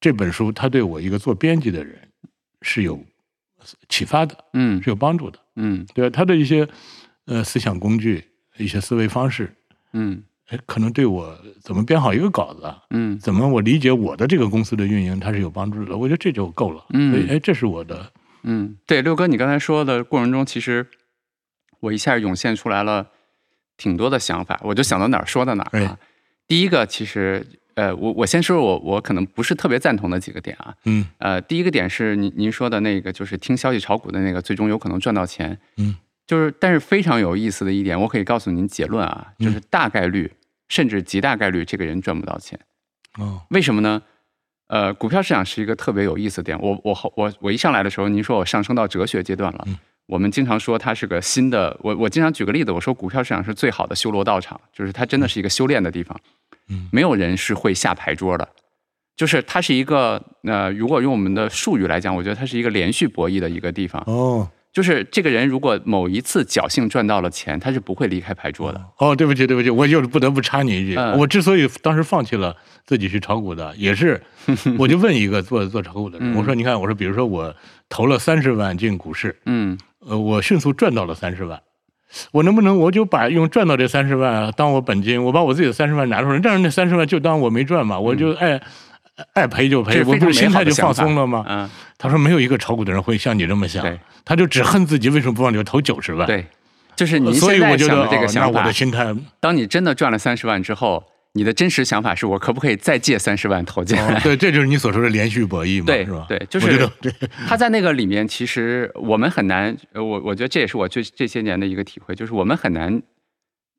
这本书它对我一个做编辑的人是有启发的，嗯是有帮助的。嗯对吧？他的一些呃思想工具、一些思维方式，嗯哎，可能对我怎么编好一个稿子，嗯怎么我理解我的这个公司的运营，它是有帮助的。我觉得这就够了。嗯所以哎，这是我的嗯，对，六哥，你刚才说的过程中，其实我一下涌现出来了挺多的想法，我就想到哪儿说到哪儿啊哎。第一个，其实呃，我我先说说我我可能不是特别赞同的几个点啊。嗯呃，第一个点是您您说的那个，就是听消息炒股的那个，最终有可能赚到钱。嗯，就是但是非常有意思的一点，我可以告诉您结论啊，就是嗯大概率、甚至极大概率这个人赚不到钱。哦为什么呢？呃，股票市场是一个特别有意思的点。我我我我一上来的时候，您说我上升到哲学阶段了。嗯我们经常说它是个新的，我我经常举个例子，我说股票市场是最好的修罗道场，就是它真的是一个修炼的地方。嗯。没有人是会下牌桌的，就是它是一个呃，如果用我们的术语来讲，我觉得它是一个连续博弈的一个地方。哦。就是这个人如果某一次侥幸赚到了钱，他是不会离开牌桌的。哦，对不起对不起，我就是不得不插你一句，嗯。我之所以当时放弃了自己去炒股的，也是 我就问一个做做炒股的人，嗯。我说你看，我说比如说我投了三十万进股市，嗯。呃，我迅速赚到了三十万，我能不能我就把用赚到这三十万当我本金，我把我自己的三十万拿出来，但是那三十万就当我没赚嘛，我就爱爱赔就赔，我不是心态就放松了吗？嗯，他说没有一个炒股的人会像你这么想，他就只恨自己为什么不往里头投九十万。对，就是你所以现在想我觉得的这个想法哦那我的，心态，当你真的赚了三十万之后，你的真实想法是我可不可以再借三十万投进来？哦对，这就是你所说的连续博弈嘛，对是吧？对就是 他在那个里面，其实我们很难，呃我我觉得这也是我这这些年的一个体会，就是我们很难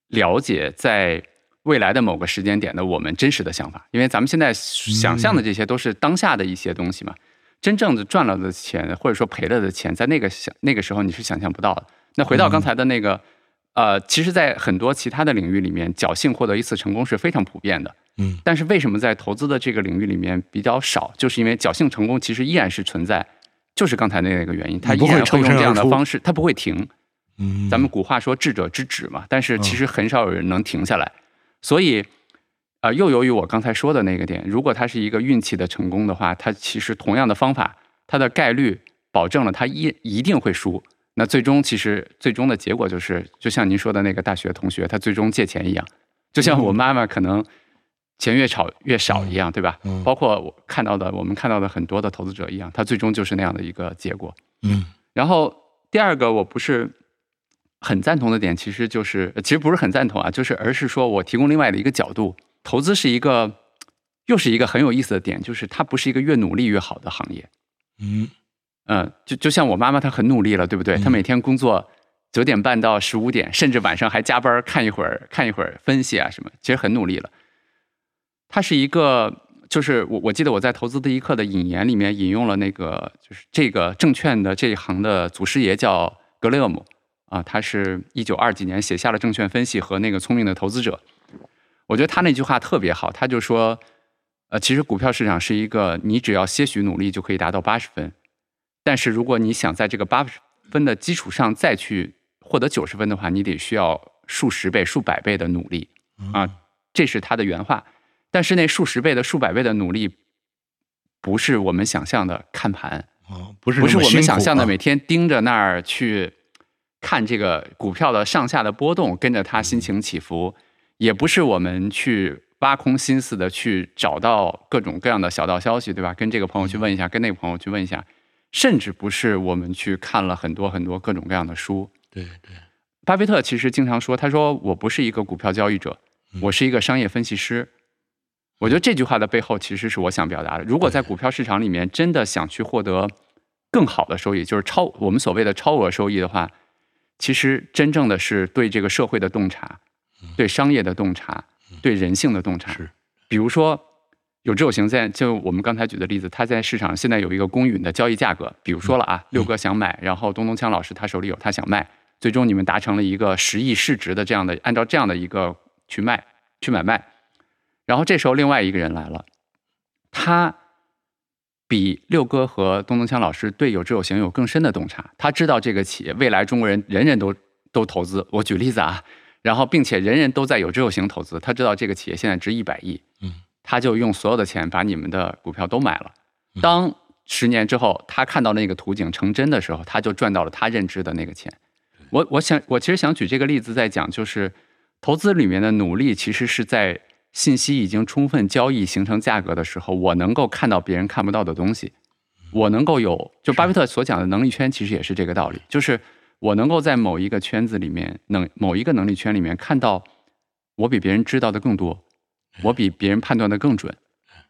了解在未来的某个时间点的我们真实的想法，因为咱们现在想象的这些都是当下的一些东西嘛。真正的赚了的钱，或者说赔了的钱，在那个想那个时候你是想象不到的。那回到刚才的那个，呃，其实，在很多其他的领域里面，侥幸获得一次成功是非常普遍的。嗯但是为什么在投资的这个领域里面比较少？就是因为侥幸成功其实依然是存在，就是刚才那个原因，它依然会用这样的方式，它不会停。嗯，咱们古话说智者之止嘛，但是其实很少有人能停下来。所以，呃，又由于我刚才说的那个点，如果它是一个运气的成功的话，它其实同样的方法，它的概率保证了它一一定会输。那最终其实最终的结果就是，就像您说的那个大学同学，他最终借钱一样，就像我妈妈可能钱越炒越少一样，对吧？嗯包括我看到的，我们看到的很多的投资者一样，他最终就是那样的一个结果。嗯然后第二个我不是很赞同的点，其实就是呃其实不是很赞同啊，就是而是说我提供另外的一个角度，投资是一个又是一个很有意思的点，就是它不是一个越努力越好的行业。嗯嗯，就就像我妈妈，她很努力了，对不对？嗯她每天工作九点半到十五点，甚至晚上还加班看一会儿看一会儿分析啊什么，其实很努力了。她是一个，就是我我记得我在《投资第一课》的引言里面引用了那个，就是这个证券的这一行的祖师爷叫格雷厄姆啊，他是一九二几年写下了《证券分析》和那个《聪明的投资者》。我觉得他那句话特别好，他就说，呃，其实股票市场是一个你只要些许努力就可以达到八十分，但是如果你想在这个八十分的基础上再去获得九十分的话，你得需要数十倍、数百倍的努力啊，这是他的原话。但是那数十倍的、数百倍的努力，不是我们想象的看盘，哦，不是不是我们想象的每天盯着那儿去看这个股票的上下的波动，跟着它心情起伏，也不是我们去挖空心思的去找到各种各样的小道消息，对吧？跟这个朋友去问一下，跟那个朋友去问一下，甚至不是我们去看了很多很多各种各样的书。对对，巴菲特其实经常说，他说我不是一个股票交易者，我是一个商业分析师。我觉得这句话的背后其实是我想表达的。如果在股票市场里面真的想去获得更好的收益，就是超我们所谓的超额收益的话，其实真正的是对这个社会的洞察，对商业的洞察，对人性的洞察。是，比如说有志有行在，就我们刚才举的例子，它在市场现在有一个公允的交易价格，比如说了啊，六哥想买，然后东东锵老师他手里有，他想卖，最终你们达成了一个十亿市值的这样的，按照这样的一个去卖去买卖，然后这时候另外一个人来了，他比六哥和东东锵老师对有志有行有更深的洞察，他知道这个企业未来中国人人人都都投资，我举例子啊，然后并且人人都在有志有行投资，他知道这个企业现在值一百亿，嗯，他就用所有的钱把你们的股票都买了。当十年之后，他看到那个图景成真的时候，他就赚到了他认知的那个钱。我我想我其实想举这个例子在讲，就是投资里面的努力，其实是在信息已经充分交易形成价格的时候，我能够看到别人看不到的东西，我能够有就巴菲特所讲的能力圈，其实也是这个道理，就是我能够在某一个圈子里面，能某一个能力圈里面看到我比别人知道的更多，我比别人判断的更准，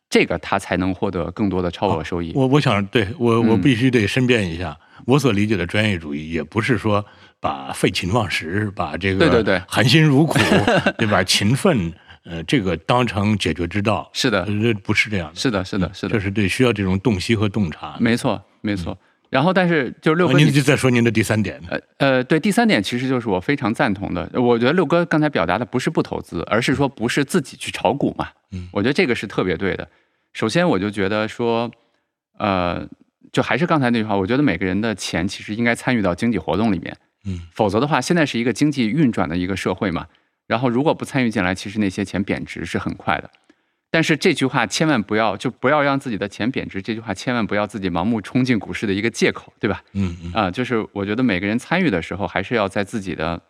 这个他才能获得更多的超额收益。我我想对我我嗯必须得申辩一下，我所理解的专业主义也不是说把废寝忘食，把这个对对对含辛茹苦，对吧？勤奋，呃，这个当成解决之道。是的不是这样的。是的，是的，是的，这是对需要这种洞悉和洞察。没错，没错。然后，但是就是六哥您就再说您的第三点。呃呃，对，第三点其实就是我非常赞同的。我觉得六哥刚才表达的不是不投资，而是说不是自己去炒股嘛。嗯我觉得这个是特别对的。首先，我就觉得说，呃，就还是刚才那句话，我觉得每个人的钱其实应该参与到经济活动里面。嗯，否则的话，现在是一个经济运转的一个社会嘛。然后如果不参与进来，其实那些钱贬值是很快的。但是这句话千万不要，就不要让自己的钱贬值。这句话千万不要自己盲目冲进股市的一个借口，对吧？嗯嗯啊、就是我觉得每个人参与的时候，还是要在自己的，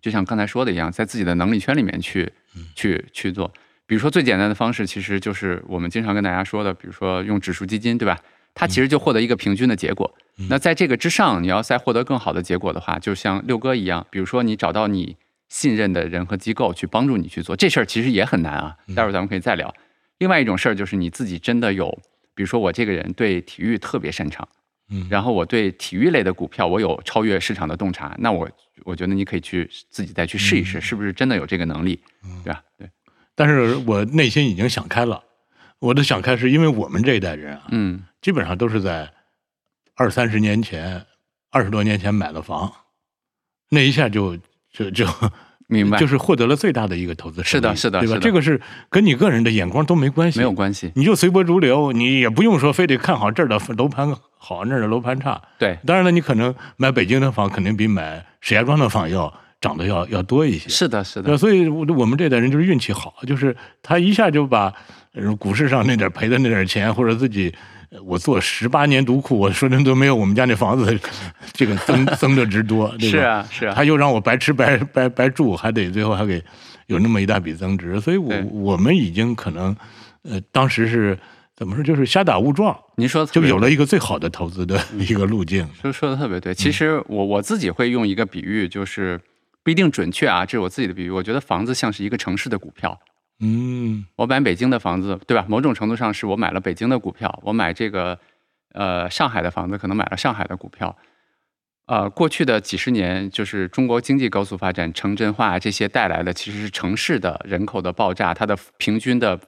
就像刚才说的一样，在自己的能力圈里面去去去做。比如说最简单的方式，其实就是我们经常跟大家说的，比如说用指数基金，对吧？它其实就获得一个平均的结果。那在这个之上，你要再获得更好的结果的话，就像六哥一样，比如说你找到你信任的人和机构去帮助你去做这事儿，其实也很难啊。待会儿咱们可以再聊。另外一种事儿就是你自己真的有，比如说我这个人对体育特别擅长，嗯然后我对体育类的股票我有超越市场的洞察，那我我觉得你可以去自己再去试一试，是不是真的有这个能力，对吧？对，但是我内心已经想开了。我的想开是因为我们这一代人啊，嗯基本上都是在二三十年前、二十多年前买了房，那一下就就就明白，就是获得了最大的一个投资是的收益对吧？是的。是的这个是跟你个人的眼光都没关系，没有关系，你就随波逐流，你也不用说非得看好这儿的楼盘好，那儿的楼盘差。对，当然了，你可能买北京的房，肯定比买石家庄的房要涨得要要多一些。是的，是，的，所以我我们这代人就是运气好，就是他一下就把呃股市上那点赔的那点钱，或者自己呃我做十八年独库，我说真都没有我们家那房子这个增增的值多，对吧？是啊是啊，他又让我白吃白白白住，还得最后还给有那么一大笔增值，所以我我们已经可能呃当时是怎么说，就是瞎打误撞，您说就有了一个最好的投资的一个路径。说说的特别对。嗯其实我我自己会用一个比喻，就是不一定准确啊，这是我自己的比喻。我觉得房子像是一个城市的股票。嗯我买北京的房子，对吧？某种程度上是我买了北京的股票，我买这个呃上海的房子，可能买了上海的股票。呃，过去的几十年，就是中国经济高速发展、城镇化这些带来的，其实是城市的人口的爆炸，它的平均的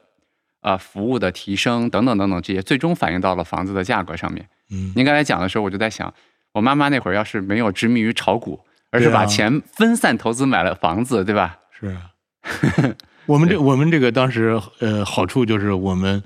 呃服务的提升等等等等这些，最终反映到了房子的价格上面。嗯您刚才讲的时候，我就在想，我妈妈那会儿要是没有执迷于炒股，而是把钱分散投资买了房子，对吧？是啊，我们这我们这个当时呃好处就是我们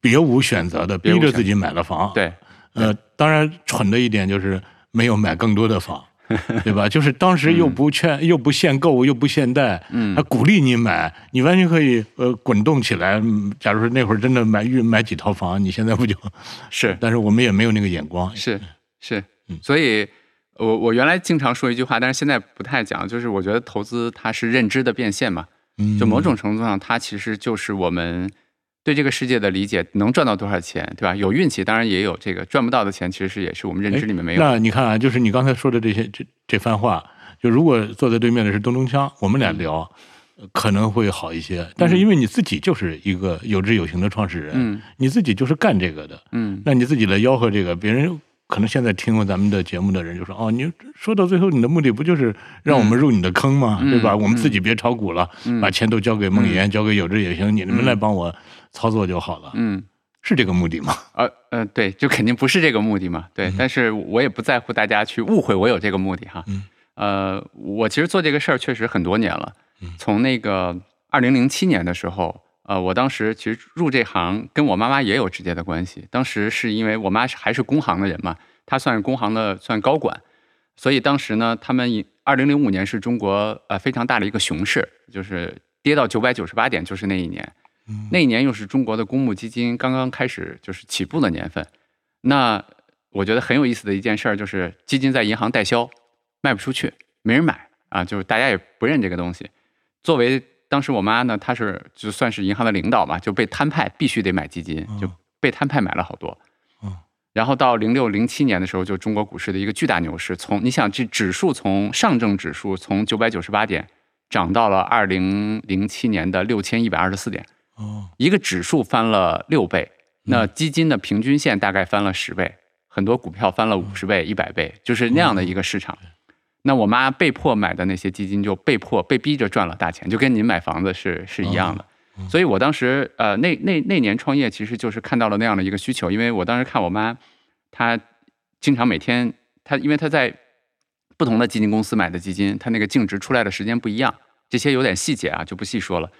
别无选择的逼着自己买了房。，对，呃，当然蠢的一点就是没有买更多的房，对吧？就是当时又不劝，又不限购，又不限贷，嗯还鼓励你买，你完全可以呃滚动起来。嗯假如说那会儿真的买预买几套房，你现在不就？是但是我们也没有那个眼光。是是嗯，所以我我原来经常说一句话，但是现在不太讲，就是我觉得投资它是认知的变现嘛，嗯就某种程度上，它其实就是我们对这个世界的理解，能赚到多少钱，对吧？有运气，当然也有这个赚不到的钱，其实是也是我们认知里面没有。那你看啊，就是你刚才说的这些这这番话，就如果坐在对面的是东东锵，我们俩聊。呃可能会好一些，但是因为你自己就是一个有志有行的创始人，嗯你自己就是干这个的，嗯，那你自己来吆喝这个，别人可能现在听过咱们的节目的人就说：“哦，你说到最后，你的目的不就是让我们入你的坑吗？嗯对吧？嗯我们自己别炒股了，嗯把钱都交给梦岩，交给有志也行，你们来帮我操作就好了，嗯。是这个目的吗？呃呃，对，就肯定不是这个目的嘛，对。嗯但是我也不在乎大家去误会我有这个目的哈。嗯呃，我其实做这个事儿确实很多年了嗯，从那个二零零七年的时候，呃，我当时其实入这行跟我妈妈也有直接的关系。当时是因为我妈是还是工行的人嘛，她算是工行的算高管，所以当时呢，他们二零零五年是中国呃非常大的一个熊市，就是跌到九百九十八点，就是那一年。那一年又是中国的公募基金刚刚开始就是起步的年份，那我觉得很有意思的一件事儿就是基金在银行代销，卖不出去，没人买啊，就是大家也不认这个东西。作为当时我妈呢，她是就算是银行的领导嘛，就被摊派必须得买基金，就被摊派买了好多。嗯然后到零六零七年的时候，就中国股市的一个巨大牛市，从你想这指数从上证指数从九百九十八点涨到了二零零七年的六千一百二十四点，哦，一个指数翻了六倍，那基金的平均线大概翻了十倍，很多股票翻了五十倍、一百倍，就是那样的一个市场。那我妈被迫买的那些基金，就被迫被逼着赚了大钱，就跟您买房子是是一样的。所以我当时呃那那那年创业，其实就是看到了那样的一个需求，因为我当时看我妈，她经常每天她因为她在不同的基金公司买的基金，它那个净值出来的时间不一样，这些有点细节啊，就不细说了。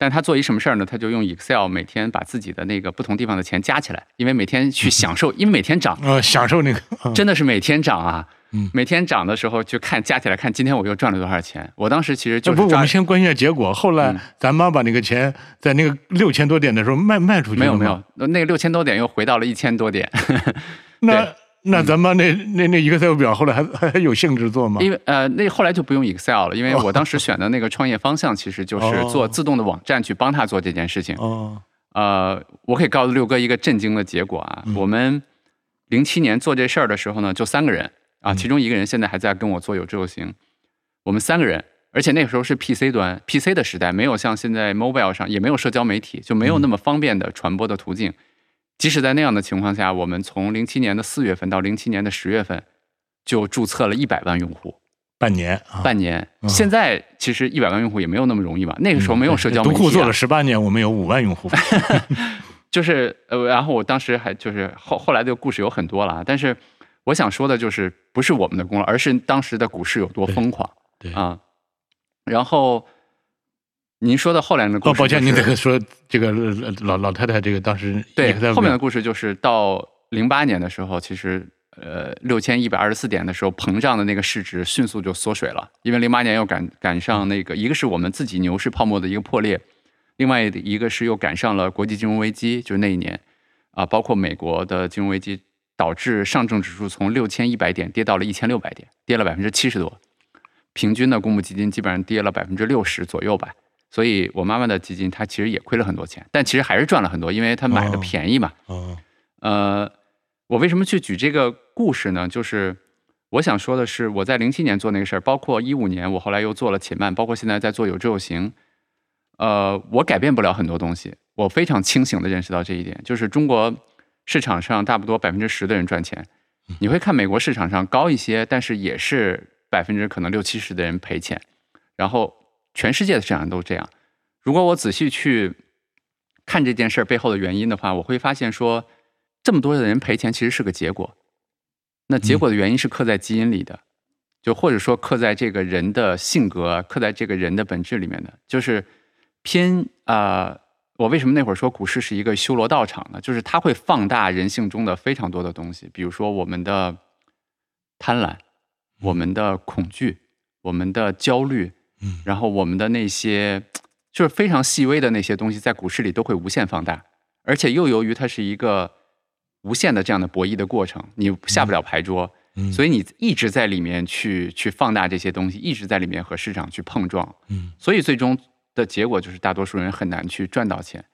但他做一什么事儿呢？他就用 Excel 每天把自己的那个不同地方的钱加起来，因为每天去享受，因为每天涨，呃，享受那个，真的是每天涨啊。嗯每天涨的时候就看加起来看今天我又赚了多少钱。我当时其实就是不我们先关心下结果。后来嗯咱妈把那个钱在那个六千多点的时候卖卖出去了没有没有，那个六千多点又回到了一千多点，那对那咱们那那那 Excel 表后来还还有兴致做吗？因为呃那后来就不用 Excel 了，因为我当时选的那个创业方向其实就是哦做自动的网站去帮他做这件事情。哦，呃，我可以告诉六哥一个震惊的结果啊，我们零七年做这事儿的时候呢，就三个人啊，其中一个人现在还在跟我做有志有行，我们三个人，而且那个时候是 PC 端 PC 的时代，没有像现在 mobile 上也没有社交媒体，就没有那么方便的传播的途径。即使在那样的情况下，我们从零七年的四月份到零七年的十月份，就注册了一百万用户，半年啊，半年。嗯现在其实一百万用户也没有那么容易吧？那个时候没有社交媒体、啊独库做了十八年，我们有五万用户。就是呃，然后我当时还就是后后来的故事有很多了啊，但是我想说的就是不是我们的功劳，而是当时的股市有多疯狂对，啊。然后您说的后来的故哦，事、抱歉，您这这个说这个呃老老太太这个当时对后面的故事就是到零八年的时候，其实呃六千一百二十四点的时候，膨胀的那个市值迅速就缩水了，因为零八年又赶赶上那个一个是我们自己牛市泡沫的一个破裂，另外一个是又赶上了国际金融危机，就是那一年。啊，包括美国的金融危机，导致上证指数从六千一百点跌到了一千六百点，跌了百分之七十多，平均的公募基金基本上跌了百分之六十左右吧。所以我妈妈的基金，她其实也亏了很多钱，但其实还是赚了很多，因为她买的哦便宜嘛。哦，呃，我为什么去举这个故事呢？就是我想说的是，我在零七年做那个事儿，包括一五年，我后来又做了且慢，包括现在在做有知有行。呃，我改变不了很多东西，我非常清醒的认识到这一点，就是中国市场上差不多百分之十的人赚钱，你会看美国市场上高一些，但是也是百分之可能六七十的人赔钱，然后全世界的市场都这样。如果我仔细去看这件事背后的原因的话，我会发现说，这么多的人赔钱其实是个结果。那结果的原因是刻在基因里的，就或者说刻在这个人的性格、刻在这个人的本质里面的，就是偏啊、我为什么那会儿说股市是一个修罗道场呢？就是它会放大人性中的非常多的东西，比如说我们的贪婪、我们的恐惧、我们的焦虑，嗯。然后我们的那些 就是非常细微的那些东西，在股市里都会无限放大，而且又由于它是一个无限的这样的博弈的过程，你下不了牌桌，嗯，所以你一直在里面去去放大这些东西，一直在里面和市场去碰撞，嗯。所以最终的结果就是大多数人很难去赚到钱。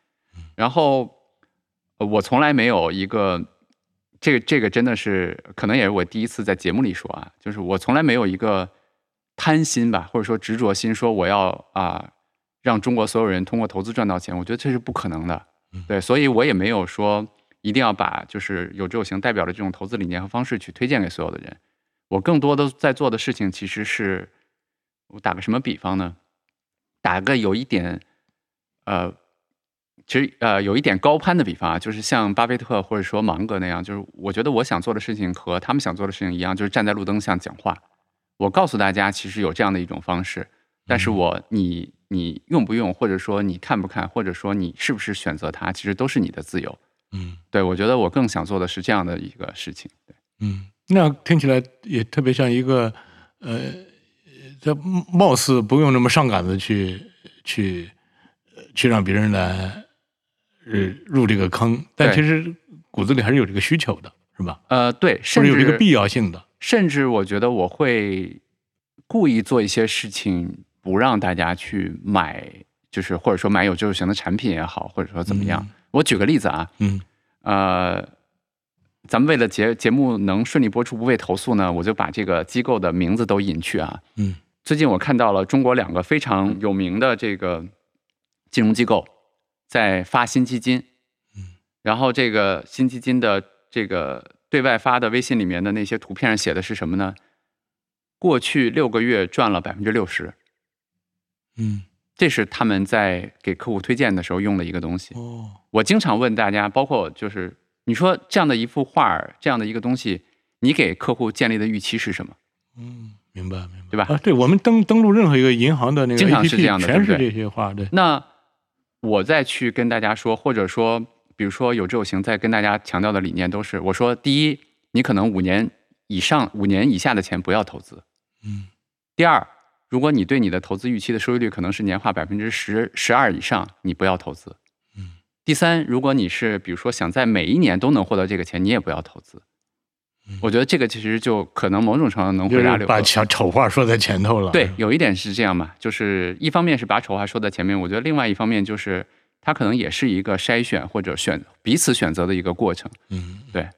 然后呃我从来没有一个这个这个真的是可能也是我第一次在节目里说啊，就是我从来没有一个贪心吧，或者说执着心，说我要啊让中国所有人通过投资赚到钱，我觉得这是不可能的。对，所以我也没有说一定要把就是有志有行代表的这种投资理念和方式去推荐给所有的人。我更多的在做的事情其实是，我打个什么比方呢？打个有一点，呃，其实呃有一点高攀的比方啊，就是像巴菲特或者说芒格那样，就是我觉得我想做的事情和他们想做的事情一样，就是站在路灯下讲话。我告诉大家，其实有这样的一种方式，但是我你你用不用，或者说你看不看，或者说你是不是选择它，其实都是你的自由。嗯对我觉得我更想做的是这样的一个事情。对，嗯，那听起来也特别像一个呃，这貌似不用那么上赶子去去呃去让别人来呃入这个坑，但其实骨子里还是有这个需求的，是吧？呃，对，或甚至者有这个必要性的。甚至我觉得我会故意做一些事情，不让大家去买，就是或者说买有知有行的产品也好，或者说怎么样。我举个例子啊，嗯呃，咱们为了节节目能顺利播出，不被投诉呢，我就把这个机构的名字都隐去啊。嗯最近我看到了中国两个非常有名的这个金融机构在发新基金，嗯，然后这个新基金的这个对外发的微信里面的那些图片上写的是什么呢？过去六个月赚了百分之六十，嗯这是他们在给客户推荐的时候用的一个东西。哦我经常问大家，包括就是你说这样的一幅画儿，这样的一个东西，你给客户建立的预期是什么？嗯，明白明白，对吧啊，对我们登登录任何一个银行的那个经常是 APP，这样的全是这些话，对，那我再去跟大家说，或者说，比如说有志有行在跟大家强调的理念都是，我说第一，你可能五年以上、五年以下的钱不要投资；嗯第二，如果你对你的投资预期的收益率可能是年化百分之十、十二以上，你不要投资。嗯第三，如果你是比如说想在每一年都能获得这个钱，你也不要投资。嗯我觉得这个其实就可能某种程度能回答刘哥。小丑话说在前头了，对，有一点是这样嘛，就是一方面是把丑话说在前面，我觉得另外一方面就是它可能也是一个筛选或者选彼此选择的一个过程。嗯，对。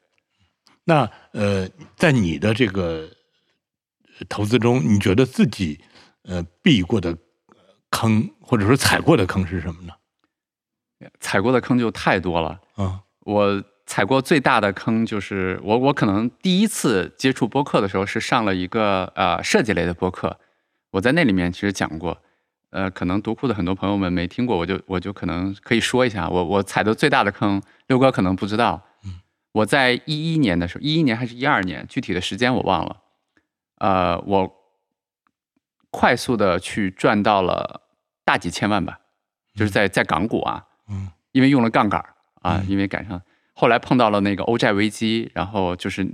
那呃，在你的这个呃投资中，你觉得自己呃避过的坑，或者说踩过的坑是什么呢？踩过的坑就太多了，啊，我踩过最大的坑就是我我可能第一次接触播客的时候是上了一个呃设计类的播客，我在那里面其实讲过，呃，可能读库的很多朋友们没听过，我就我就可能可以说一下，我我踩的最大的坑，六哥可能不知道，我在一一年的时候，一一年还是一二年，具体的时间我忘了，呃，我快速的去赚到了大几千万吧，就是在在港股啊，嗯因为用了杠杆儿啊，嗯因为赶上后来碰到了那个欧债危机，然后就是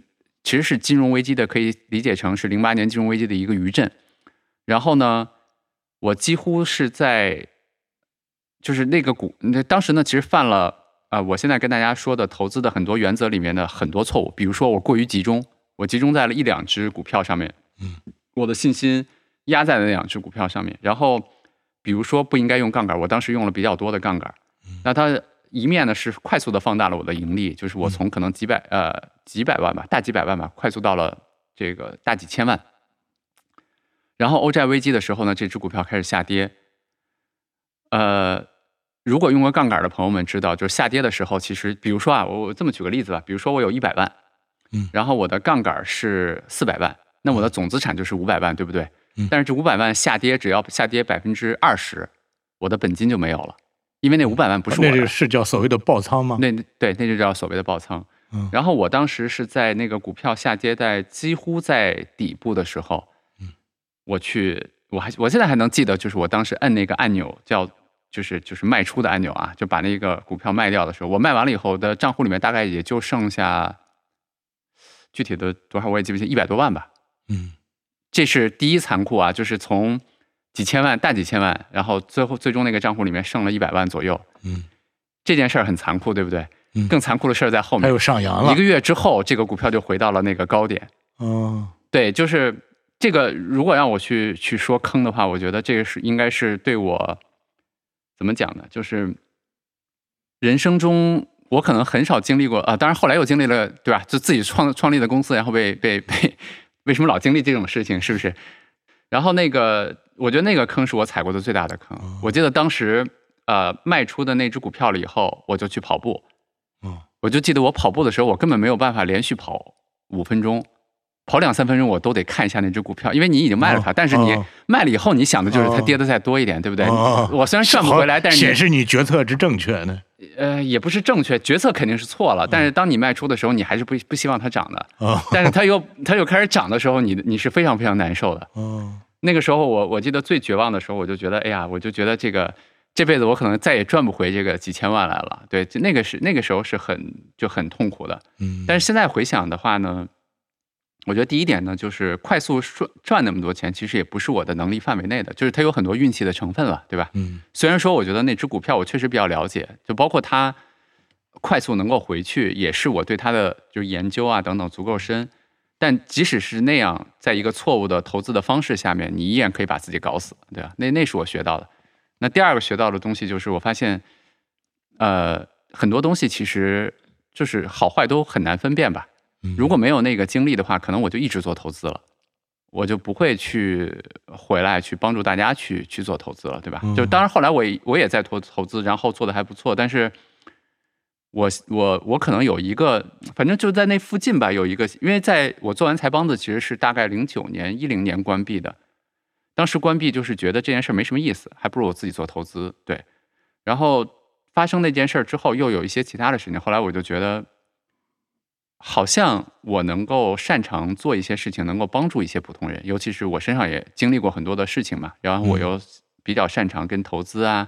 其实是金融危机的，可以理解成是零八年金融危机的一个余震。然后呢，我几乎是在就是那个股，那当时呢其实犯了啊、我现在跟大家说的投资的很多原则里面的很多错误，比如说我过于集中，我集中在了一两只股票上面，嗯，我的信心压在了那两只股票上面，然后比如说不应该用杠杆，我当时用了比较多的杠杆，那它一面呢是快速的放大了我的盈利，就是我从可能几百呃几百万吧，大几百万吧，快速到了这个大几千万。然后欧债危机的时候呢，这只股票开始下跌。呃，如果用过杠杆的朋友们知道，就是下跌的时候，其实比如说啊，我我这么举个例子吧，比如说我有一百万，嗯然后我的杠杆是四百万，那我的总资产就是五百万，对不对？嗯但是这五百万下跌，只要下跌百分之二十，我的本金就没有了，因为那五百万不是我的那个。是叫所谓的爆仓吗？那对，那就叫所谓的爆仓。嗯然后我当时是在那个股票下跌在几乎在底部的时候，嗯我去，我还我现在还能记得，就是我当时摁那个按钮叫。就是就是卖出的按钮啊，就把那个股票卖掉的时候，我卖完了以后的账户里面大概也就剩下具体的多少我也记不清，一百多万吧。嗯这是第一残酷啊，就是从几千万大几千万，然后最后最终那个账户里面剩了一百万左右，嗯，这件事儿很残酷，对不对？嗯更残酷的事儿在后面还有。上扬了一个，月之后，这个股票就回到了那个高点。哦，对，就是这个。如果让我去去说坑的话，我觉得这个是应该是对我怎么讲呢？就是人生中我可能很少经历过啊、当然后来又经历了，对吧？就自己创创立的公司，然后被被被，为什么老经历这种事情？是不是？然后那个，我觉得那个坑是我踩过的最大的坑。我记得当时呃卖出的那只股票了以后，我就去跑步。嗯我就记得我跑步的时候，我根本没有办法连续跑五分钟，跑两三分钟我都得看一下那只股票，因为你已经卖了它，哦但是你哦卖了以后，你想的就是它哦跌的再多一点，对不对？哦我虽然赚不回来，但是你显示你决策之正确呢。呃也不是正确，决策肯定是错了，但是当你卖出的时候，你还是不不希望它涨的，哦但是它又它又开始涨的时候，你你是非常非常难受的。哦，那个时候我我记得最绝望的时候，我就觉得，哎呀，我就觉得这个这辈子我可能再也赚不回这个几千万来了。对，就那个是那个时候是很就很痛苦的。嗯，但是现在回想的话呢，我觉得第一点呢，就是快速赚赚那么多钱，其实也不是我的能力范围内的，就是它有很多运气的成分了，对吧？嗯虽然说我觉得那只股票我确实比较了解，就包括它快速能够回去，也是我对它的就是研究啊等等足够深。但即使是那样，在一个错误的投资的方式下面，你依然可以把自己搞死，对吧？那那是我学到的。那第二个学到的东西就是，我发现，呃，很多东西其实就是好坏都很难分辨吧。嗯如果没有那个经历的话，可能我就一直做投资了，我就不会去回来去帮助大家去去做投资了，对吧？嗯就当然后来我也我也在投投资，然后做的还不错，但是我我我可能有一个，反正就在那附近吧，有一个，因为在我做完财帮子其实是大概零九年一零年关闭的，当时关闭就是觉得这件事没什么意思，还不如我自己做投资，对。然后发生那件事之后，又有一些其他的事情，后来我就觉得。好像我能够擅长做一些事情，能够帮助一些普通人，尤其是我身上也经历过很多的事情嘛，然后我嗯又比较擅长跟投资啊、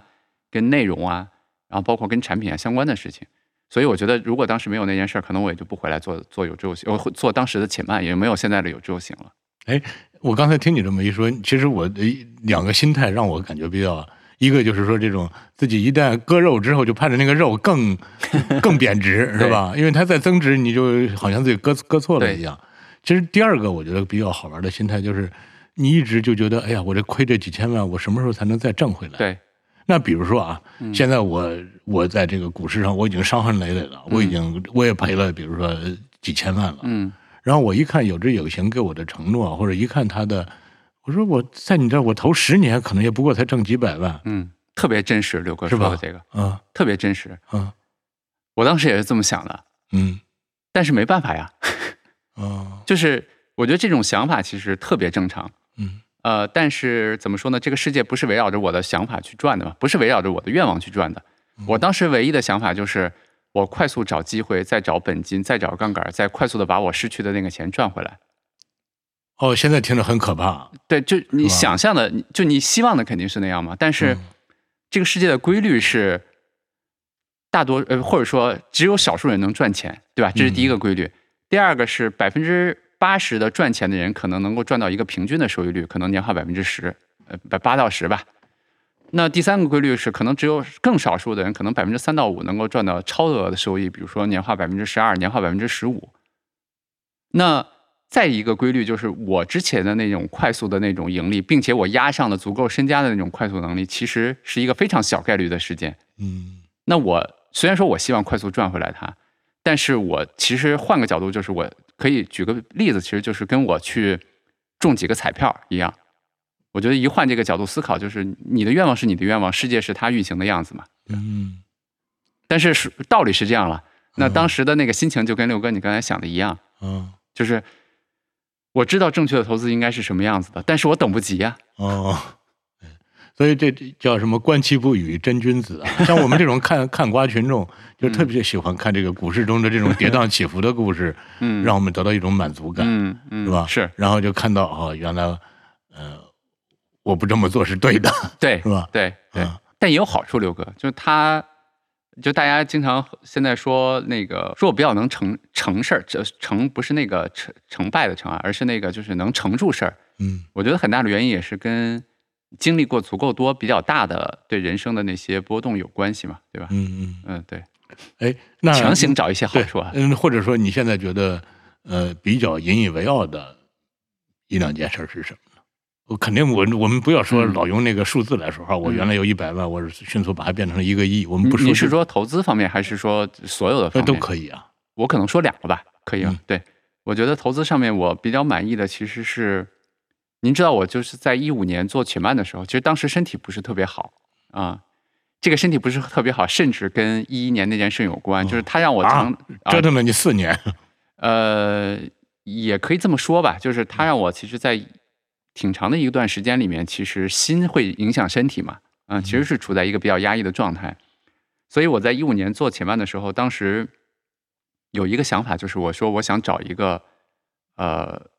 跟内容啊，然后包括跟产品啊相关的事情，所以我觉得如果当时没有那件事儿，可能我也就不回来做做有志有行，做当时的且慢，也没有现在的有志有行了。哎我刚才听你这么一说，其实我的两个心态让我感觉比较，一个就是说这种自己一旦割肉之后，就盼着那个肉更 更贬值，是吧？因为它在增值，你就好像自己割割错了一样。其实第二个我觉得比较好玩的心态就是，你一直就觉得，哎呀，我这亏这几千万，我什么时候才能再挣回来？对，那比如说啊，现在我我在这个股市上我已经伤痕累累了，我已经我也赔了，比如说几千万了。嗯然后我一看有志有行给我的承诺，或者一看他的，我说我在你这儿我投十年，可能也不过才挣几百万，嗯，特别真实，刘哥说的这个嗯特别真实，嗯我当时也是这么想的，嗯但是没办法呀，啊 就是我觉得这种想法其实特别正常。嗯呃，但是怎么说呢？这个世界不是围绕着我的想法去转的嘛，不是围绕着我的愿望去转的。我当时唯一的想法就是，我快速找机会，再找本金，再找杠杆，再快速的把我失去的那个钱赚回来。哦，现在听着很可怕，对，就你想象的，就你希望的肯定是那样嘛。但是嗯这个世界的规律是，大多呃或者说只有少数人能赚钱，对吧？这是第一个规律。第二个是百分之八十的赚钱的人可能能够赚到一个平均的收益率，可能年化百分之十，呃，百八到十吧。那第三个规律是，可能只有更少数的人，可能百分之三到五能够赚到超额的收益，比如说年化百分之十二，年化百分之十五。那再一个规律就是，我之前的那种快速的那种盈利，并且我压上了足够身家的那种快速能力，其实是一个非常小概率的事件。嗯那我虽然说我希望快速赚回来它，但是我其实换个角度，就是我可以举个例子，其实就是跟我去中几个彩票一样。我觉得一换这个角度思考，就是你的愿望是你的愿望，世界是它运行的样子嘛。嗯但是是道理是这样了，那当时的那个心情就跟六哥你刚才想的一样，嗯就是我知道正确的投资应该是什么样子的，但是我等不及呀、哦，所以这这叫什么“观其不语，真君子”啊！像我们这种看 看瓜群众，就特别喜欢看这个股市中的这种跌宕起伏的故事，嗯，让我们得到一种满足感，嗯嗯是吧？是然后就看到哦，原来呃，我不这么做是对的，对是吧？对对嗯，但也有好处，刘哥，就是他，就大家经常现在说那个，说我比较能成成事儿，这成不是那个成成败的成啊，而是那个就是能成住事儿。嗯我觉得很大的原因也是跟经历过足够多、比较大的对人生的那些波动有关系嘛，对吧？嗯嗯，嗯，对，哎，那强行找一些好处啊。嗯，或者说你现在觉得呃比较引以为傲的一两件事儿是什么呢？我肯定我我们不要说嗯老用那个数字来说话，我嗯原来有一百万，我是迅速把它变成了一个亿，我们不说这你你是说投资方面，还是说所有的呃方面？都可以啊？我可能说两个吧，可以吗？嗯对，我觉得投资上面我比较满意的其实是，您知道我就是在一五年做且慢的时候，其实当时身体不是特别好啊，这个身体不是特别好，甚至跟一一年那件事有关，就是他让我长、啊折腾了你四年，呃，也可以这么说吧，就是他让我其实，在挺长的一段时间里面，其实心会影响身体嘛，嗯、其实是处在一个比较压抑的状态。所以我在一五年做且慢的时候，当时有一个想法，就是我说我想找一个，呃，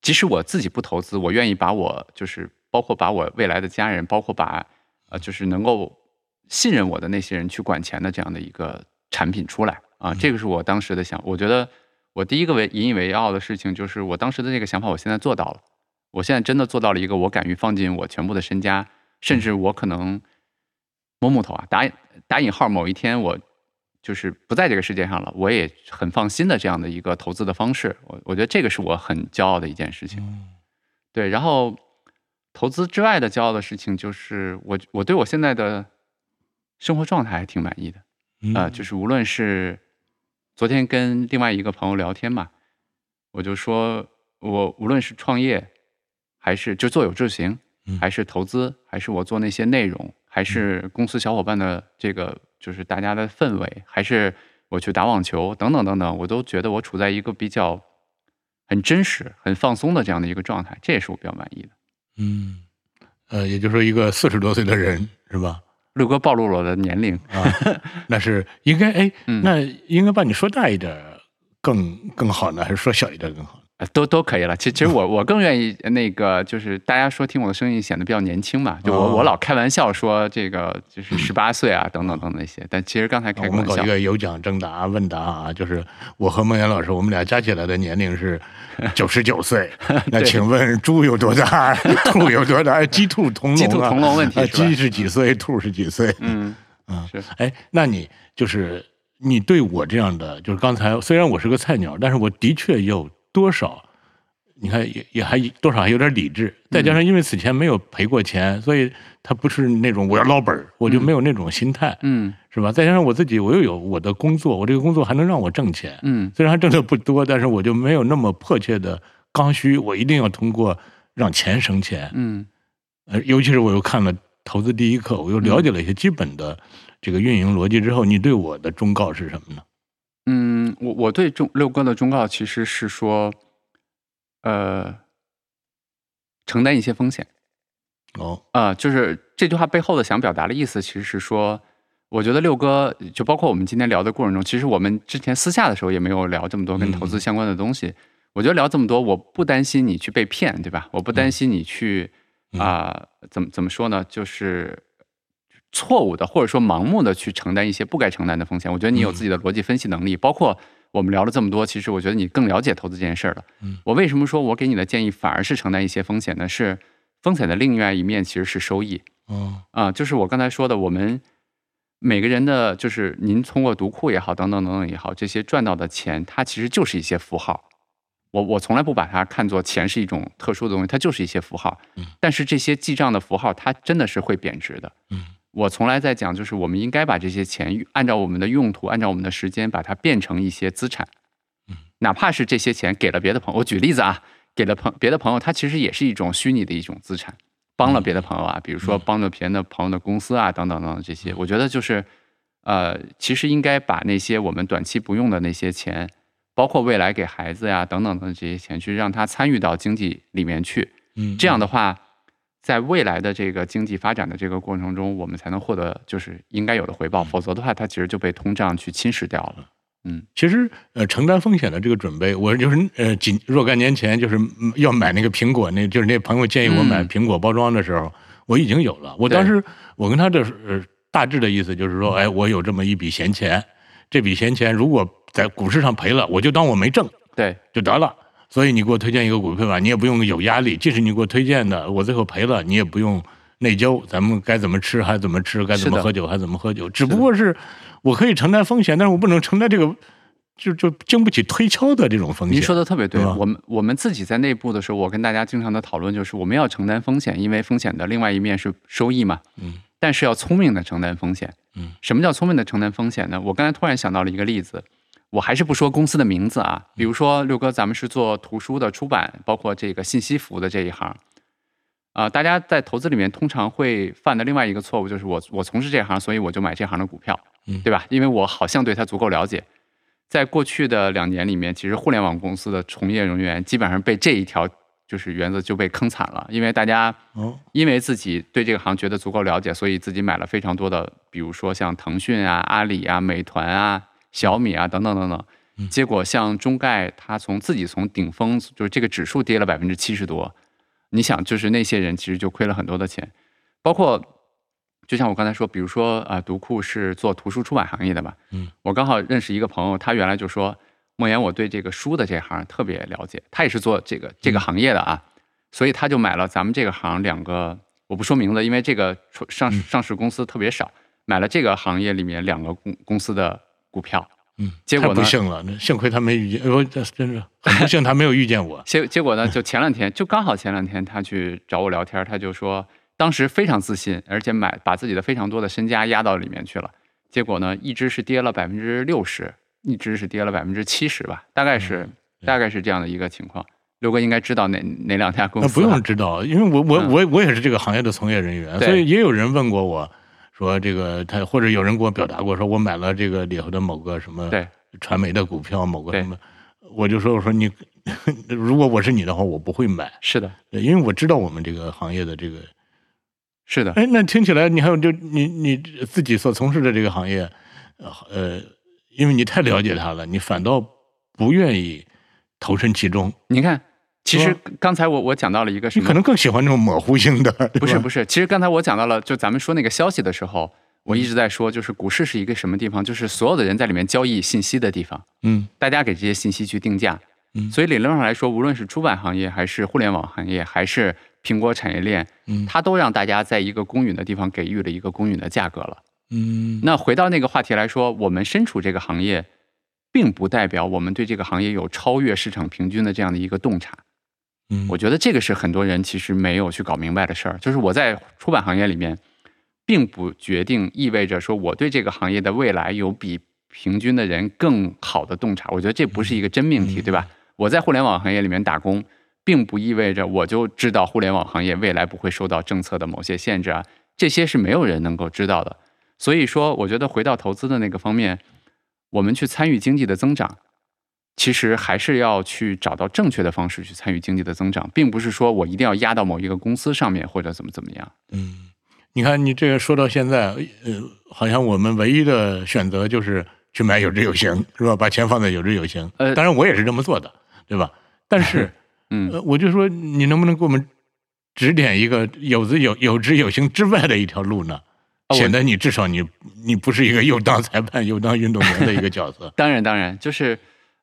即使我自己不投资，我愿意把我就是包括把我未来的家人，包括把呃就是能够信任我的那些人去管钱的这样的一个产品出来啊，这个是我当时的想，我觉得我第一个为引以为傲的事情就是我当时的这个想法，我现在做到了，我现在真的做到了一个我敢于放进我全部的身家，甚至我可能摸木头啊，打打引号，某一天我就是不在这个世界上了，我也很放心的这样的一个投资的方式，我我觉得这个是我很骄傲的一件事情。对，然后投资之外的骄傲的事情就是我我对我现在的生活状态还挺满意的。嗯啊、就是无论是昨天跟另外一个朋友聊天嘛，我就说我无论是创业，还是就做有志行嗯，还是投资，还是我做那些内容，还是公司小伙伴的这个就是大家的氛围，还是我去打网球等等等等，我都觉得我处在一个比较很真实、很放松的这样的一个状态，这也是我比较满意的。嗯，呃，也就是说一个四十多岁的人是吧？六哥暴露了我的年龄，啊，那是应该哎，嗯那应该把你说大一点更更好呢，还是说小一点更好？呃都都可以了。其其实我我更愿意那个，就是大家说听我的声音显得比较年轻嘛，就我、哦我老开玩笑说这个就是十八岁啊 等等等等那些，但其实刚才开个玩笑我们搞一，个有奖征答问答啊，就是我和孟岩老师，我们俩加起来的年龄是 九十九岁。那请问猪有多大？兔有多大？鸡兔同笼、啊，鸡兔同笼问题鸡是几岁？兔是几岁？嗯啊是哎，那你就是你对我这样的，就是刚才虽然我是个菜鸟，但是我的确有多少，你看也也还多少还有点理智，再加上因为此前没有赔过钱，所以他不是那种我要捞本儿，我就没有那种心态，嗯。是吧？再加上我自己，我又有我的工作，我这个工作还能让我挣钱，嗯。虽然挣的不多，但是我就没有那么迫切的刚需，我一定要通过让钱生钱，嗯。呃，尤其是我又看了《投资第一课》，我又了解了一些基本的这个运营逻辑之后，你对我的忠告是什么呢？嗯，我我对忠六哥的忠告其实是说，呃，承担一些风险。哦，啊、就是这句话背后的想表达的意思，其实是说，我觉得六哥就包括我们今天聊的过程中，其实我们之前私下的时候也没有聊这么多跟投资相关的东西。我觉得聊这么多，我不担心你去被骗，对吧？我不担心你去啊、怎么怎么说呢？就是错误的或者说盲目的去承担一些不该承担的风险。我觉得你有自己的逻辑分析能力，包括我们聊了这么多，其实我觉得你更了解投资这件事儿了。嗯我为什么说我给你的建议反而是承担一些风险呢？是风险的另外一面其实是收益哦，啊，就是我刚才说的，我们每个人的，就是您通过读库也好，等等等等也好，这些赚到的钱，它其实就是一些符号。我我从来不把它看作钱是一种特殊的东西，它就是一些符号。嗯但是这些记账的符号，它真的是会贬值的。嗯我从来在讲，就是我们应该把这些钱按照我们的用途，按照我们的时间，把它变成一些资产。嗯，哪怕是这些钱给了别的朋友，我举例子啊，给了朋别的朋友，他其实也是一种虚拟的一种资产，帮了别的朋友啊，比如说帮了别人的朋友的公司啊，等等等等这些，我觉得就是，呃，其实应该把那些我们短期不用的那些钱，包括未来给孩子呀等等的这些钱，去让他参与到经济里面去。嗯，这样的话，在未来的这个经济发展的这个过程中，我们才能获得就是应该有的回报，否则的话，它其实就被通胀去侵蚀掉了。嗯其实呃，承担风险的这个准备，我就是呃几若干年前就是嗯要买那个苹果，那就是那朋友建议我买嗯苹果包装的时候，我已经有了。我当时我跟他的呃大致的意思就是说，哎，我有这么一笔闲钱，这笔闲钱如果在股市上赔了，我就当我没挣对，就得了。所以你给我推荐一个股票吧，你也不用有压力，即使你给我推荐的，我最后赔了，你也不用内疚。咱们该怎么吃还怎么吃，该怎么喝酒还怎么喝酒，只不过是我可以承担风险，但是我不能承担这个就就经不起推敲的这种风险。您说的特别对对。我们我们自己在内部的时候，我跟大家经常的讨论就是，我们要承担风险，因为风险的另外一面是收益嘛。嗯。但是要聪明的承担风险。嗯。什么叫聪明的承担风险呢？我刚才突然想到了一个例子，我还是不说公司的名字啊。比如说六哥，咱们是做图书的出版，包括这个信息服务的这一行。啊、大家在投资里面通常会犯的另外一个错误就是我我从事这行，所以我就买这行的股票，嗯对吧？因为我好像对它足够了解。在过去的两年里面，其实互联网公司的从业人员基本上被这一条就是原则就被坑惨了，因为大家哦，因为自己对这个行觉得足够了解，所以自己买了非常多的，比如说像腾讯啊、阿里啊、美团啊、小米啊等等等等。结果像中概，它从自己从顶峰，就是这个指数跌了百分之七十多，你想，就是那些人其实就亏了很多的钱，包括就像我刚才说，比如说啊、呃读库是做图书出版行业的吧，嗯，我刚好认识一个朋友，他原来就说，莫言，我对这个书的这行特别了解，他也是做这个这个行业的啊，所以他就买了咱们这个行两个，我不说名字，因为这个出上市上市公司特别少，买了这个行业里面两个公公司的股票，嗯，结果呢太不幸了，那幸亏他没遇见，我这真是很不幸，他没有遇见我。结结果呢，就前两天，就刚好前两天他去找我聊天，他就说当时非常自信，而且买把自己的非常多的身家压到里面去了。结果呢，一只是跌了百分之六十，一只是跌了百分之七十吧，大概是、大概是这样的一个情况。刘哥应该知道哪哪两家公司、那不啊？用知道，因为我我嗯我我也是这个行业的从业人员，所以也有人问过我，说这个他或者有人给我表达过，说我买了这个里头的某个什么对传媒的股票，某个什么，我就说我说你，如果我是你的话，我不会买，是的，因为我知道我们这个行业的这个，是的，哎，那听起来你还有就你你自己所从事的这个行业，呃，因为你太了解它了，你反倒不愿意投身其中，你看，其实刚才我我讲到了一个什么？你可能更喜欢这种模糊性的，不是不是，其实刚才我讲到了，就咱们说那个消息的时候，我一直在说，就是股市是一个什么地方，就是所有的人在里面交易信息的地方，嗯。大家给这些信息去定价。嗯。所以理论上来说，无论是出版行业，还是互联网行业，还是苹果产业链，嗯。它都让大家在一个公允的地方给予了一个公允的价格了。嗯。那回到那个话题来说，我们身处这个行业，并不代表我们对这个行业有超越市场平均的这样的一个洞察。嗯，我觉得这个是很多人其实没有去搞明白的事儿。就是我在出版行业里面，并不决定意味着说我对这个行业的未来有比平均的人更好的洞察。我觉得这不是一个真命题，对吧？我在互联网行业里面打工，并不意味着我就知道互联网行业未来不会受到政策的某些限制啊，这些是没有人能够知道的。所以说，我觉得回到投资的那个方面，我们去参与经济的增长，其实还是要去找到正确的方式去参与经济的增长，并不是说我一定要压到某一个公司上面或者怎么怎么样。嗯，你看你这个说到现在，呃，好像我们唯一的选择就是去买有知有行，是吧？把钱放在有知有行。呃当然我也是这么做的，对吧？但是，嗯，呃，我就说你能不能给我们指点一个有知有有知有行之外的一条路呢？显得你至少你你不是一个又当裁判又当运动员的一个角色。当然当然，就是。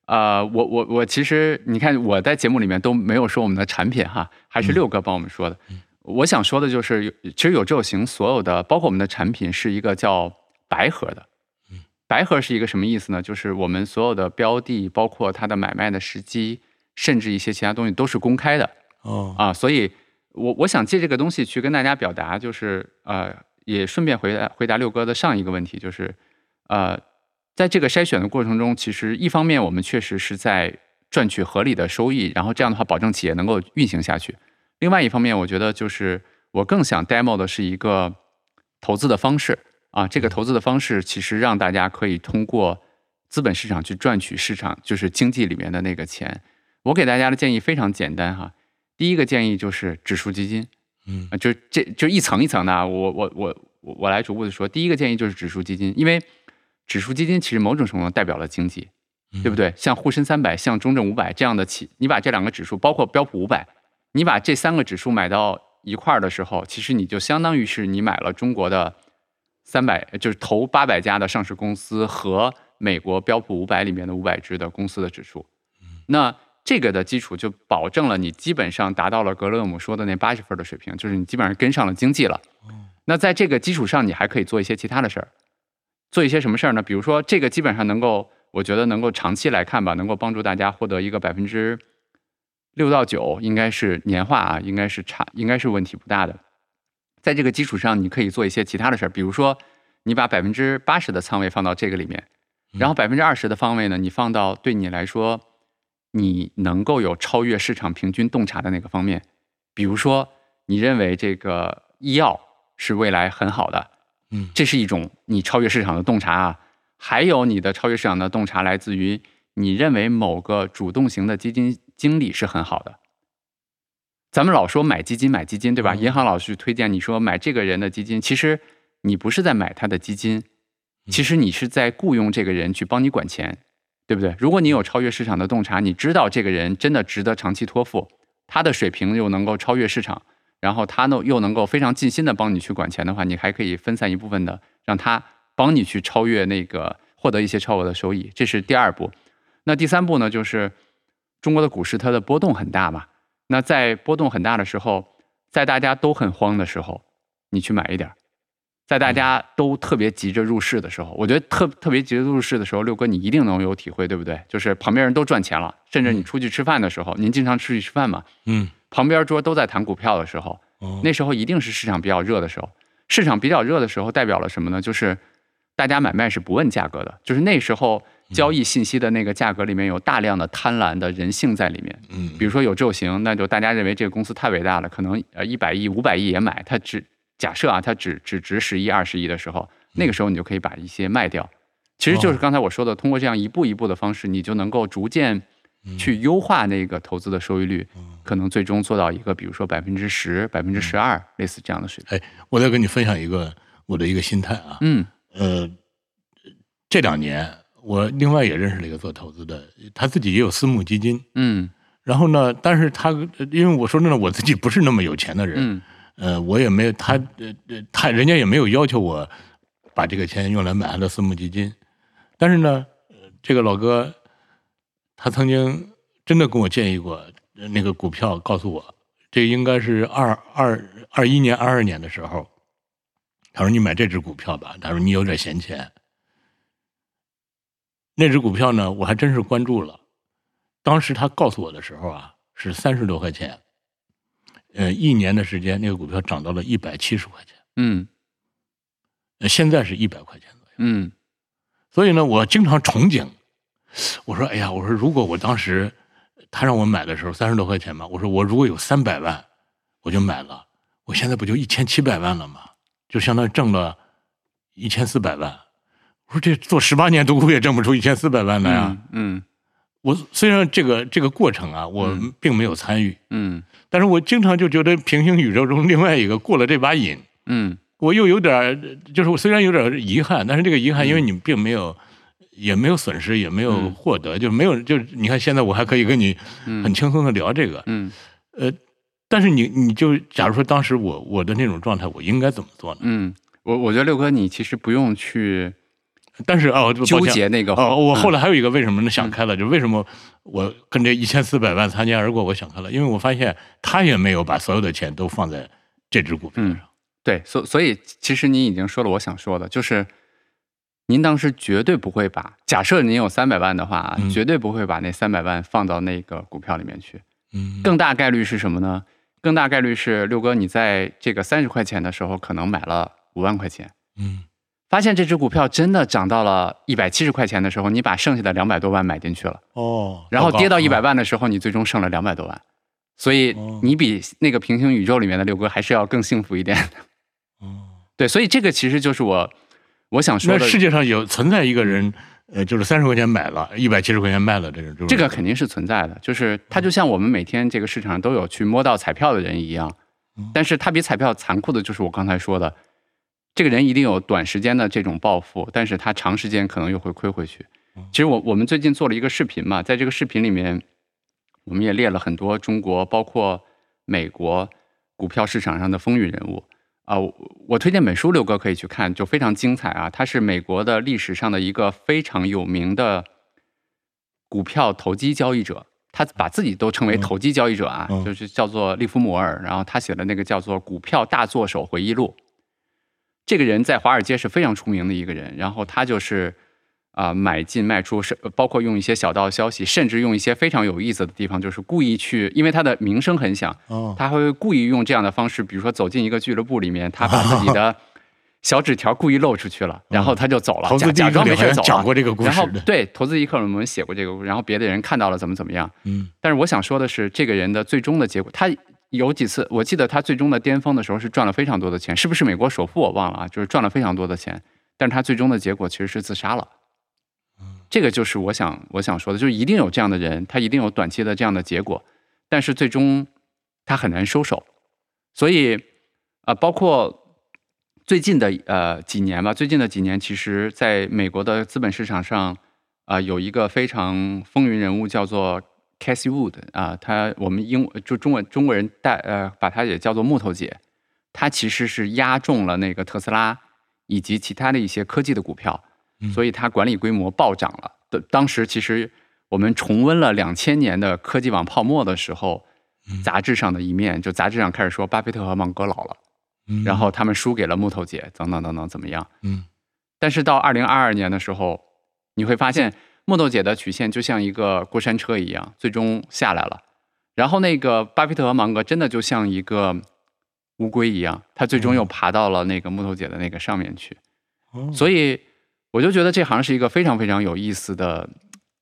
呃，我我我其实你看我在节目里面都没有说我们的产品哈，还是六哥帮我们说的。我想说的就是，其实有志有行所有的，包括我们的产品是一个叫白盒的。嗯，白盒是一个什么意思呢？就是我们所有的标的，包括它的买卖的时机，甚至一些其他东西都是公开的哦，啊。所以我我想借这个东西去跟大家表达，就是呃，也顺便回答回答六哥的上一个问题，就是呃，在这个筛选的过程中，其实一方面我们确实是在赚取合理的收益，然后这样的话保证企业能够运行下去。另外一方面，我觉得就是我更想 demo 的是一个投资的方式啊，这个投资的方式其实让大家可以通过资本市场去赚取市场就是经济里面的那个钱。我给大家的建议非常简单哈，第一个建议就是指数基金，嗯啊，就这就一层一层的啊，我我我我我来逐步的说，第一个建议就是指数基金，因为指数基金其实某种程度上代表了经济，对不对？像沪深三百、像中证五百这样的企，你把这两个指数，包括标普五百，你把这三个指数买到一块儿的时候，其实你就相当于是你买了中国的三百，就是头八百家的上市公司和美国标普五百里面的五百只的公司的指数。那这个的基础就保证了你基本上达到了格勒姆说的那八十分的水平，就是你基本上跟上了经济了。那在这个基础上，你还可以做一些其他的事儿，做一些什么事儿呢？比如说，这个基本上能够，我觉得能够长期来看吧，能够帮助大家获得一个百分之六到九，应该是年化啊，应该是差，应该是问题不大的。在这个基础上，你可以做一些其他的事儿，比如说，你把百分之八十的仓位放到这个里面，然后百分之二十的方位呢，你放到对你来说，你能够有超越市场平均洞察的那个方面，比如说，你认为这个医药是未来很好的，嗯这是一种你超越市场的洞察啊。还有你的超越市场的洞察来自于你认为某个主动型的基金经理是很好的。咱们老说买基金买基金，对吧？嗯银行老去推荐你说买这个人的基金，其实你不是在买他的基金，其实你是在雇佣这个人去帮你管钱，对不对？如果你有超越市场的洞察，你知道这个人真的值得长期托付，他的水平又能够超越市场，然后他呢又能够非常尽心的帮你去管钱的话，你还可以分散一部分的，让他帮你去超越那个获得一些超额的收益，这是第二步。那第三步呢，就是中国的股市它的波动很大嘛。那在波动很大的时候，在大家都很慌的时候，你去买一点儿；在大家都特别急着入市的时候，我觉得特特别急着入市的时候，六哥你一定能有体会，对不对？就是旁边人都赚钱了，甚至你出去吃饭的时候，您经常出去吃饭嘛，嗯，旁边桌都在谈股票的时候，哦那时候一定是市场比较热的时候。市场比较热的时候，代表了什么呢？就是大家买卖是不问价格的，就是那时候交易信息的那个价格里面有大量的贪婪的人性在里面。嗯，比如说有志有行，那就大家认为这个公司太伟大了，可能呃一百亿、五百亿也买，它只假设啊，它只只值十亿、二十亿的时候，那个时候你就可以把一些卖掉。其实就是刚才我说的，通过这样一步一步的方式，你就能够逐渐去优化那个投资的收益率，可能最终做到一个比如说百分之十、百分之十二类似这样的水平。哎，我再跟你分享一个我的一个心态啊，嗯。呃，这两年我另外也认识了一个做投资的，他自己也有私募基金，嗯。然后呢，但是他呃因为我说真的，我自己不是那么有钱的人，嗯。呃，我也没有他呃呃他人家也没有要求我把这个钱用来买他的私募基金，但是呢，呃这个老哥他曾经真的跟我建议过，呃那个股票告诉我，这应该是二二二一年、二二年的时候，他说你买这只股票吧，他说你有点闲钱。那只股票呢，我还真是关注了。当时他告诉我的时候啊，是三十多块钱，呃，一年的时间，那个股票涨到了一百七十块钱，嗯呃现在是一百块钱左右。嗯所以呢，我经常憧憬，我说，哎呀，我说如果我当时他让我买的时候三十多块钱嘛，我说我如果有三百万，我就买了，我现在不就一千七百万了吗？就相当于挣了一千四百万。我说这做十八年独库也挣不出一千四百万来啊！嗯我虽然这个这个过程啊，我嗯并没有参与，嗯但是我经常就觉得平行宇宙中另外一个过了这把瘾，嗯我又有点儿，就是我虽然有点遗憾，但是这个遗憾，因为你并没有，也没有损失，也没有嗯获得，就没有，就是你看现在我还可以跟你嗯很轻松的聊这个，嗯呃，但是你你就假如说当时我我的那种状态，我应该怎么做呢？嗯，我我觉得六哥你其实不用去但是哦，纠结那个哦，我后来来还有一个为什么呢？想开了，就为什么我跟这一千四百万擦肩而过？我想开了，因为我发现他也没有把所有的钱都放在这只股票上。对，所所以其实你已经说了我想说的，就是您当时绝对不会把假设您有三百万的话，嗯绝对不会把那三百万放到那个股票里面去。嗯，更大概率是什么呢？更大概率是六哥，你在这个三十块钱的时候，可能买了五万块钱，嗯发现这只股票真的涨到了一百七十块钱的时候，你把剩下的两百多万买进去了，哦，然后跌到一百万，的时候，你最终剩了两百多万，所以哦你比那个平行宇宙里面的六哥还是要更幸福一点。哦，对，所以这个其实就是我我想说的，那世界上有存在一个人，呃，就是三十块钱买了，一百七十块钱卖了，这种这个肯定是存在的，就是他就像我们每天这个市场上都有去摸到彩票的人一样嗯，但是他比彩票残酷的就是我刚才说的，这个人一定有短时间的这种暴富，但是他长时间可能又会亏回去。其实我我们最近做了一个视频嘛，在这个视频里面，我们也列了很多中国包括美国股票市场上的风云人物啊、我我推荐本书六哥可以去看，就非常精彩啊。他是美国的历史上的一个非常有名的股票投机交易者，他把自己都称为投机交易者啊，嗯就是叫做利弗摩尔。然后他写的那个叫做《股票大作手回忆录》，这个人在华尔街是非常出名的一个人。然后他就是啊、买进卖出是包括用一些小道消息，甚至用一些非常有意思的地方，就是故意去，因为他的名声很响，哦，他会故意用这样的方式，比如说走进一个俱乐部里面，他把自己的 小纸条故意露出去了，然后他就走了，投资假装没事走了。讲过这个故事然后，对投资一刻我们写过这个故事，然后别的人看到了怎么怎么样。嗯但是我想说的是，这个人的最终的结果，他有几次，我记得他最终的巅峰的时候是赚了非常多的钱，是不是美国首富我忘了啊，就是赚了非常多的钱，但是他最终的结果其实是自杀了。这个就是我想我想说的，就是一定有这样的人，他一定有短期的这样的结果，但是最终他很难收手。所以啊、呃包括最近的呃几年吧，最近的几年，其实在美国的资本市场上啊、有一个非常风云人物叫做 c a s s i Wood 啊、他我们英就中文中国人带呃把他也叫做木头姐，他其实是押中了那个特斯拉以及其他的一些科技的股票，所以它管理规模暴涨了。的当时其实我们重温了两千年的科技网泡沫的时候，杂志上的一面，就杂志上开始说巴菲特和芒格老了，嗯，然后他们输给了木头姐，等等等等，怎么样？嗯但是到二零二二年的时候，你会发现木头姐的曲线就像一个过山车一样，最终下来了。然后那个巴菲特和芒格真的就像一个乌龟一样，他最终又爬到了那个木头姐的那个上面去。哦所以我就觉得这行是一个非常非常有意思的，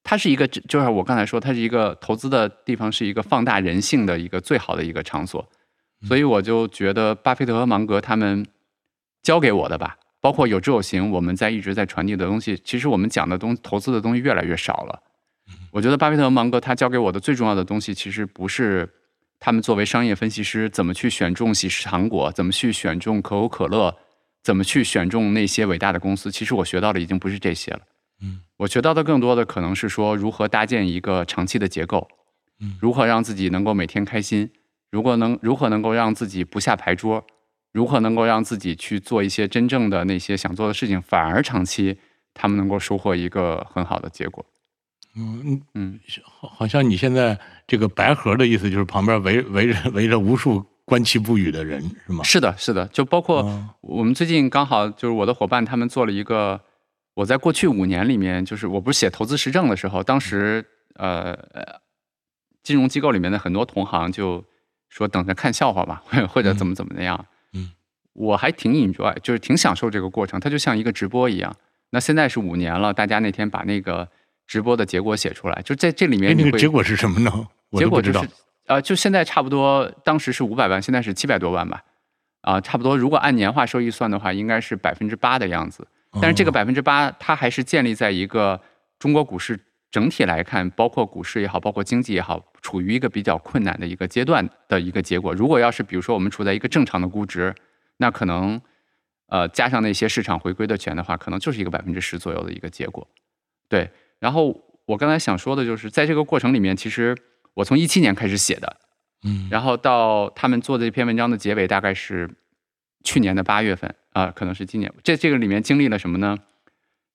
它是一个就是我刚才说，它是一个投资的地方，是一个放大人性的一个最好的一个场所。所以我就觉得巴菲特和芒格他们教给我的吧，包括有知有行，我们在一直在传递的东西，其实我们讲的东投资的东西越来越少了。我觉得巴菲特和芒格他教给我的最重要的东西，其实不是他们作为商业分析师怎么去选中喜事糖果，怎么去选中可口可乐，怎么去选中那些伟大的公司。其实我学到的已经不是这些了。嗯，我学到的更多的可能是说如何搭建一个长期的结构，嗯如何让自己能够每天开心，如果能如何能够让自己不下牌桌，如何能够让自己去做一些真正的那些想做的事情，反而长期他们能够收获一个很好的结果。嗯，嗯，好好像你现在这个白盒的意思就是旁边围围着围着无数观其不语的人是吗？是的，是的，就包括哦我们最近刚好就是我的伙伴他们做了一个，我在过去五年里面，就是我不是写投资实证的时候，当时呃呃，金融机构里面的很多同行就说等着看笑话吧，或者怎么怎么样。嗯，我还挺 enjoy，就是挺享受这个过程，它就像一个直播一样。那现在是五年了，大家那天把那个直播的结果写出来，就在这里哎，面你会那个结果是什么呢？结果就是，呃，就现在差不多，当时是五百万，现在是七百多万吧，啊、差不多。如果按年化收益算的话，应该是百分之八的样子。但是这个哦百分之八，它还是建立在一个中国股市整体来看，包括股市也好，包括经济也好，处于一个比较困难的一个阶段的一个结果。如果要是比如说我们处在一个正常的估值，那可能呃加上那些市场回归的钱的话，可能就是一个百分之十左右的一个结果。对，然后我刚才想说的就是，在这个过程里面，其实我从一七年开始写的，嗯，然后到他们做这篇文章的结尾，大概是去年的八月份啊、可能是今年。这这个里面经历了什么呢？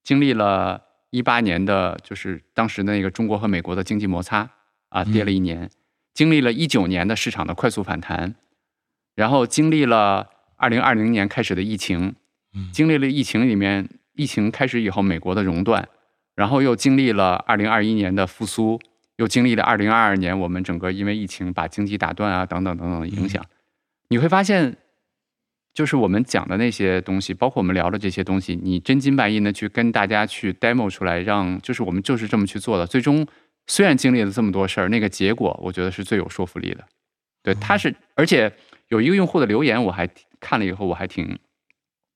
经历了一八年的，就是当时的那个中国和美国的经济摩擦啊，跌了一年；经历了一九年的市场的快速反弹，然后经历了二零二零年开始的疫情，嗯。经历了疫情里面疫情开始以后美国的熔断，然后又经历了二零二一年的复苏，又经历了二零二二年我们整个因为疫情把经济打断啊等等等等的影响，你会发现，就是我们讲的那些东西，包括我们聊的这些东西，你真金白银的去跟大家去 demo 出来，让就是我们就是这么去做的，最终虽然经历了这么多事儿，那个结果我觉得是最有说服力的。对，他是，而且有一个用户的留言，我还看了以后，我还挺，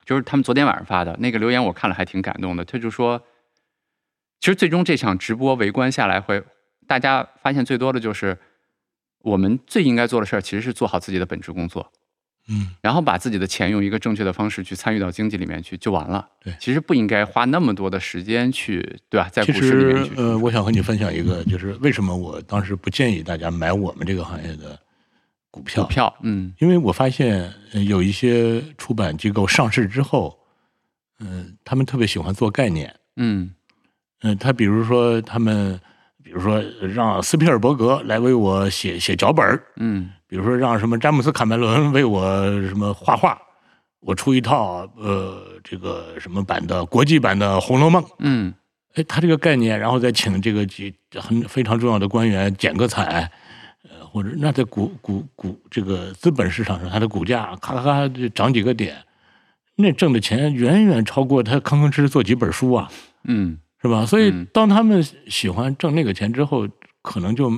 就是他们昨天晚上发的那个留言，我看了还挺感动的。他就说，其实最终这场直播围观下来会，大家发现最多的就是，我们最应该做的事儿其实是做好自己的本职工作，嗯然后把自己的钱用一个正确的方式去参与到经济里面去就完了。对其实不应该花那么多的时间去，对吧？在股市里面去，实呃，我想和你分享一个，就是为什么我当时不建议大家买我们这个行业的股票。股票，嗯因为我发现呃有一些出版机构上市之后，嗯、他们特别喜欢做概念。嗯嗯、他比如说他们，比如说让斯皮尔伯格来为我写写脚本儿。嗯。比如说让什么詹姆斯卡梅伦为我什么画画，我出一套呃这个什么版的国际版的《红楼梦》。嗯。哎，他这个概念，然后再请这个几很非常重要的官员剪个彩，呃，或者那在股股股这个资本市场上，它的股价咔咔咔就涨几个点，那挣的钱远远超过他吭吭哧哧做几本书啊，嗯是吧？所以嗯当他们喜欢挣那个钱之后，可能就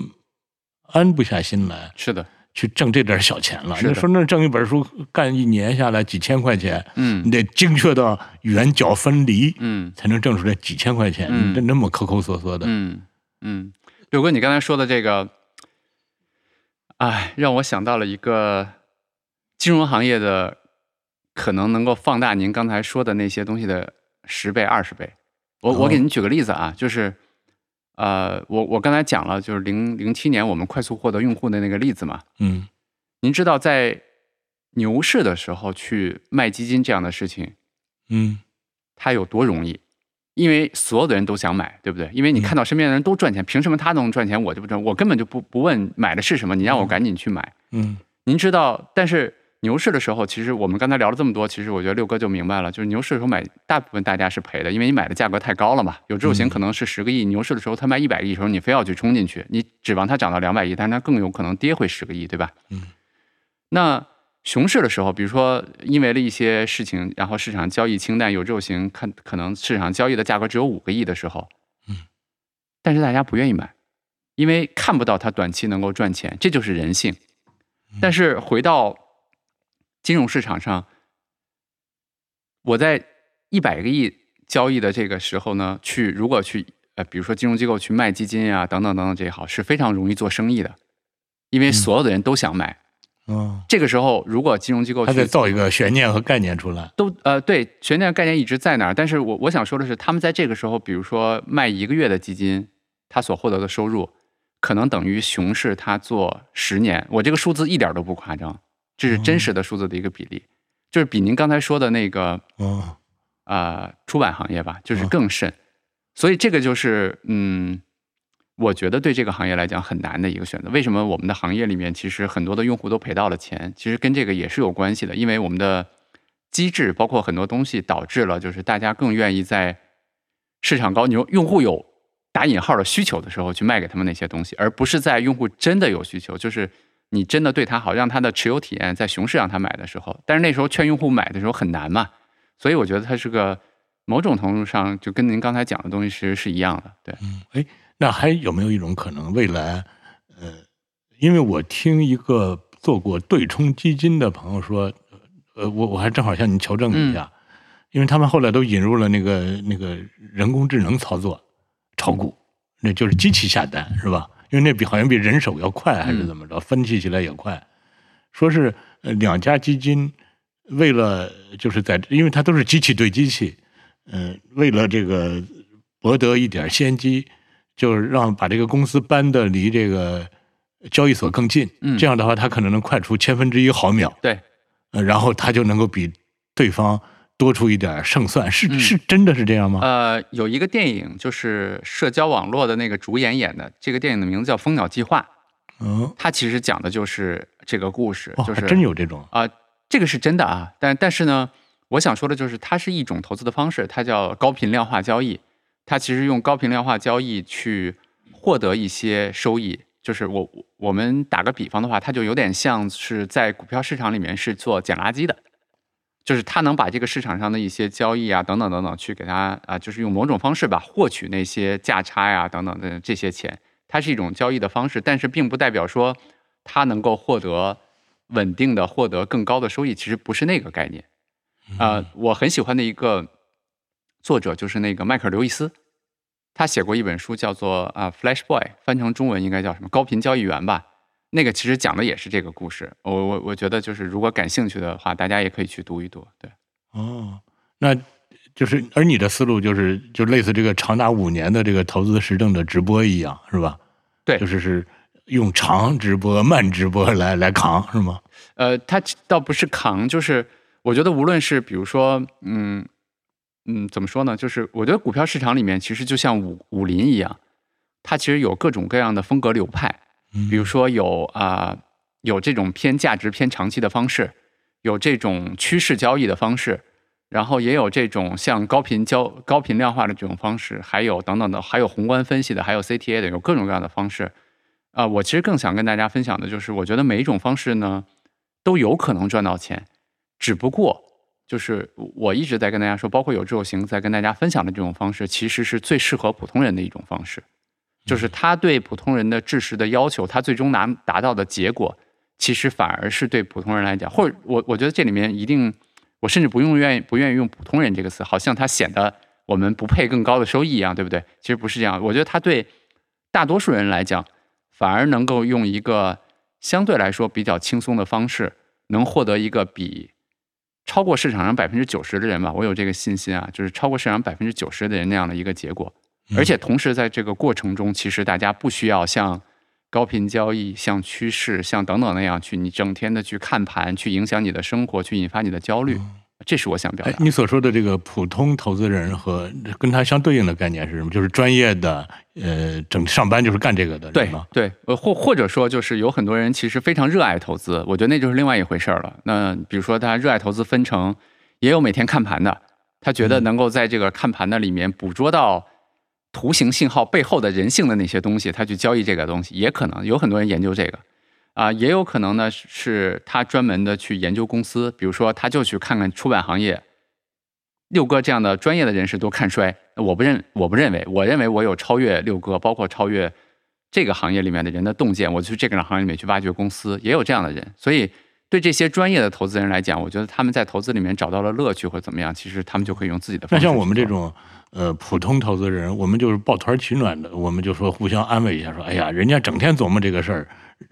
安不下心来是的，去挣这点小钱了。你说那挣一本书干一年下来几千块钱，嗯你得精确到圆角分离，嗯才能挣出来几千块钱，嗯你这那么抠抠索索的，嗯嗯，六哥，你刚才说的这个，哎，让我想到了一个金融行业的可能能够放大您刚才说的那些东西的十倍、二十倍。我我哦给您举个例子啊，就是呃，我我刚才讲了，就是零零七年我们快速获得用户的那个例子嘛。嗯您知道在牛市的时候去卖基金这样的事情，嗯它有多容易？因为所有的人都想买，对不对？因为你嗯看到身边的人都赚钱，凭什么他能赚钱，我就不赚？我根本就不不问买的是什么，你让我赶紧去买。嗯您知道，但是牛市的时候，其实我们刚才聊了这么多，其实我觉得六哥就明白了，就是牛市的时候买，大部分大家是赔的，因为你买的价格太高了嘛。有志有行嗯可能是十个亿，牛市的时候他卖一百亿的时候，你非要去冲进去，你指望它涨到两百亿，但是它更有可能跌回十个亿，对吧？嗯。那熊市的时候，比如说因为了一些事情，然后市场交易清淡，有志有型看可能市场交易的价格只有五个亿的时候，嗯，但是大家不愿意买，因为看不到它短期能够赚钱，这就是人性。但是回到金融市场上，我在一百个亿交易的这个时候呢，去如果去呃，比如说金融机构去卖基金啊、等等等等这些好，是非常容易做生意的，因为所有的人都想买。嗯，这个时候，如果金融机构去他再造一个悬念和概念出来，都呃对悬念概念一直在那儿，但是我我想说的是，他们在这个时候，比如说卖一个月的基金，他所获得的收入，可能等于熊市他做十年。我这个数字一点都不夸张，这是真实的数字的一个比例，就是比您刚才说的那个哦，呃出版行业吧，就是嗯更甚。所以这个就是嗯，我觉得对这个行业来讲很难的一个选择。为什么我们的行业里面其实很多的用户都赔到了钱？其实跟这个也是有关系的，因为我们的机制包括很多东西导致了，就是大家更愿意在市场高牛用户有打引号的需求的时候去卖给他们那些东西，而不是在用户真的有需求，就是你真的对他好，让他的持有体验在熊市让他买的时候，但是那时候劝用户买的时候很难嘛，所以我觉得它是个某种程度上就跟您刚才讲的东西其实是一样的，对，嗯，哎，那还有没有一种可能，未来，呃，因为我听一个做过对冲基金的朋友说，呃，我我还正好向您求证一下，因为他们后来都引入了那个那个人工智能操作炒股，那就是机器下单是吧？因为那比好像比人手要快还是怎么着，分析起来也快。说是呃两家基金为了就是在，因为它都是机器对机器，嗯、为了这个博得一点先机，就是让把这个公司搬的离这个交易所更近，嗯。这样的话，它可能能快出千分之一毫秒，对，呃，然后它就能够比对方多出一点胜算，是、嗯是真的是这样吗？呃，有一个电影就是社交网络的那个主演演的，这个电影的名字叫《蜂鸟计划》。嗯它其实讲的就是这个故事，哦，就是还真有这种，啊、这个是真的啊，但但是呢，我想说的就是，它是一种投资的方式，它叫高频量化交易。它其实用高频量化交易去获得一些收益，就是我我们打个比方的话，它就有点像是在股票市场里面是做捡垃圾的，就是他能把这个市场上的一些交易啊等等等等去给他啊、就是用某种方式吧获取那些价差呀、等等的这些钱，它是一种交易的方式，但是并不代表说他能够获得稳定的获得更高的收益，其实不是那个概念。啊、我很喜欢的一个作者就是那个迈克尔·刘易斯，他写过一本书叫做啊《Flash Boy》，翻成中文应该叫什么？高频交易员吧。那个其实讲的也是这个故事。我我我觉得就是如果感兴趣的话，大家也可以去读一读。对，哦，那就是而你的思路就是就类似这个长达五年的这个投资实证的直播一样，是吧？对就是是用长直播、慢直播来来扛，是吗？呃，它倒不是扛，就是我觉得无论是比如说，嗯嗯，怎么说呢？就是我觉得股票市场里面其实就像武武林一样，它其实有各种各样的风格流派。嗯比如说有啊、有这种偏价值偏长期的方式，有这种趋势交易的方式，然后也有这种像高频交高频量化的这种方式，还有等等的，还有宏观分析的，还有 CTA 的，有各种各样的方式。啊、我其实更想跟大家分享的就是，我觉得每一种方式呢都有可能赚到钱，只不过就是我一直在跟大家说，包括有志有行在跟大家分享的这种方式，其实是最适合普通人的一种方式。就是他对普通人的知识的要求，他最终拿达到的结果，其实反而是对普通人来讲，或者我我觉得这里面一定，我甚至不用愿意不愿意用普通人这个词，好像他显得我们不配更高的收益一样，对不对？其实不是这样，我觉得他对大多数人来讲，反而能够用一个相对来说比较轻松的方式，能获得一个比超过市场上百分之九十的人吧，我有这个信心啊，就是超过市场百分之九十的人那样的一个结果。而且同时在这个过程中，其实大家不需要像高频交易、像趋势、像等等那样去，你整天的去看盘，去影响你的生活，去引发你的焦虑。这是我想表哎达，。你所说的这个普通投资人和跟他相对应的概念是什么？就是专业的，呃，整上班就是干这个的对吗？对，呃，或或者说就是有很多人其实非常热爱投资，我觉得那就是另外一回事儿了。那比如说他热爱投资，分成也有每天看盘的，他觉得能够在这个看盘的里面捕捉到图形信号背后的人性的那些东西，他去交易这个东西，也可能有很多人研究这个。啊，也有可能呢，是他专门的去研究公司，比如说他就去看看出版行业。六哥这样的专业的人士都看衰，我不认，我不认为，我认为我有超越六哥，包括超越这个行业里面的人的洞见，我去这个行业里面去挖掘公司，也有这样的人。所以对这些专业的投资人来讲，我觉得他们在投资里面找到了乐趣或者怎么样，其实他们就可以用自己的方式。那像我们这，种呃普通投资人，我们就是抱团取暖的，我们就说互相安慰一下，说哎呀，人家整天琢磨这个事儿，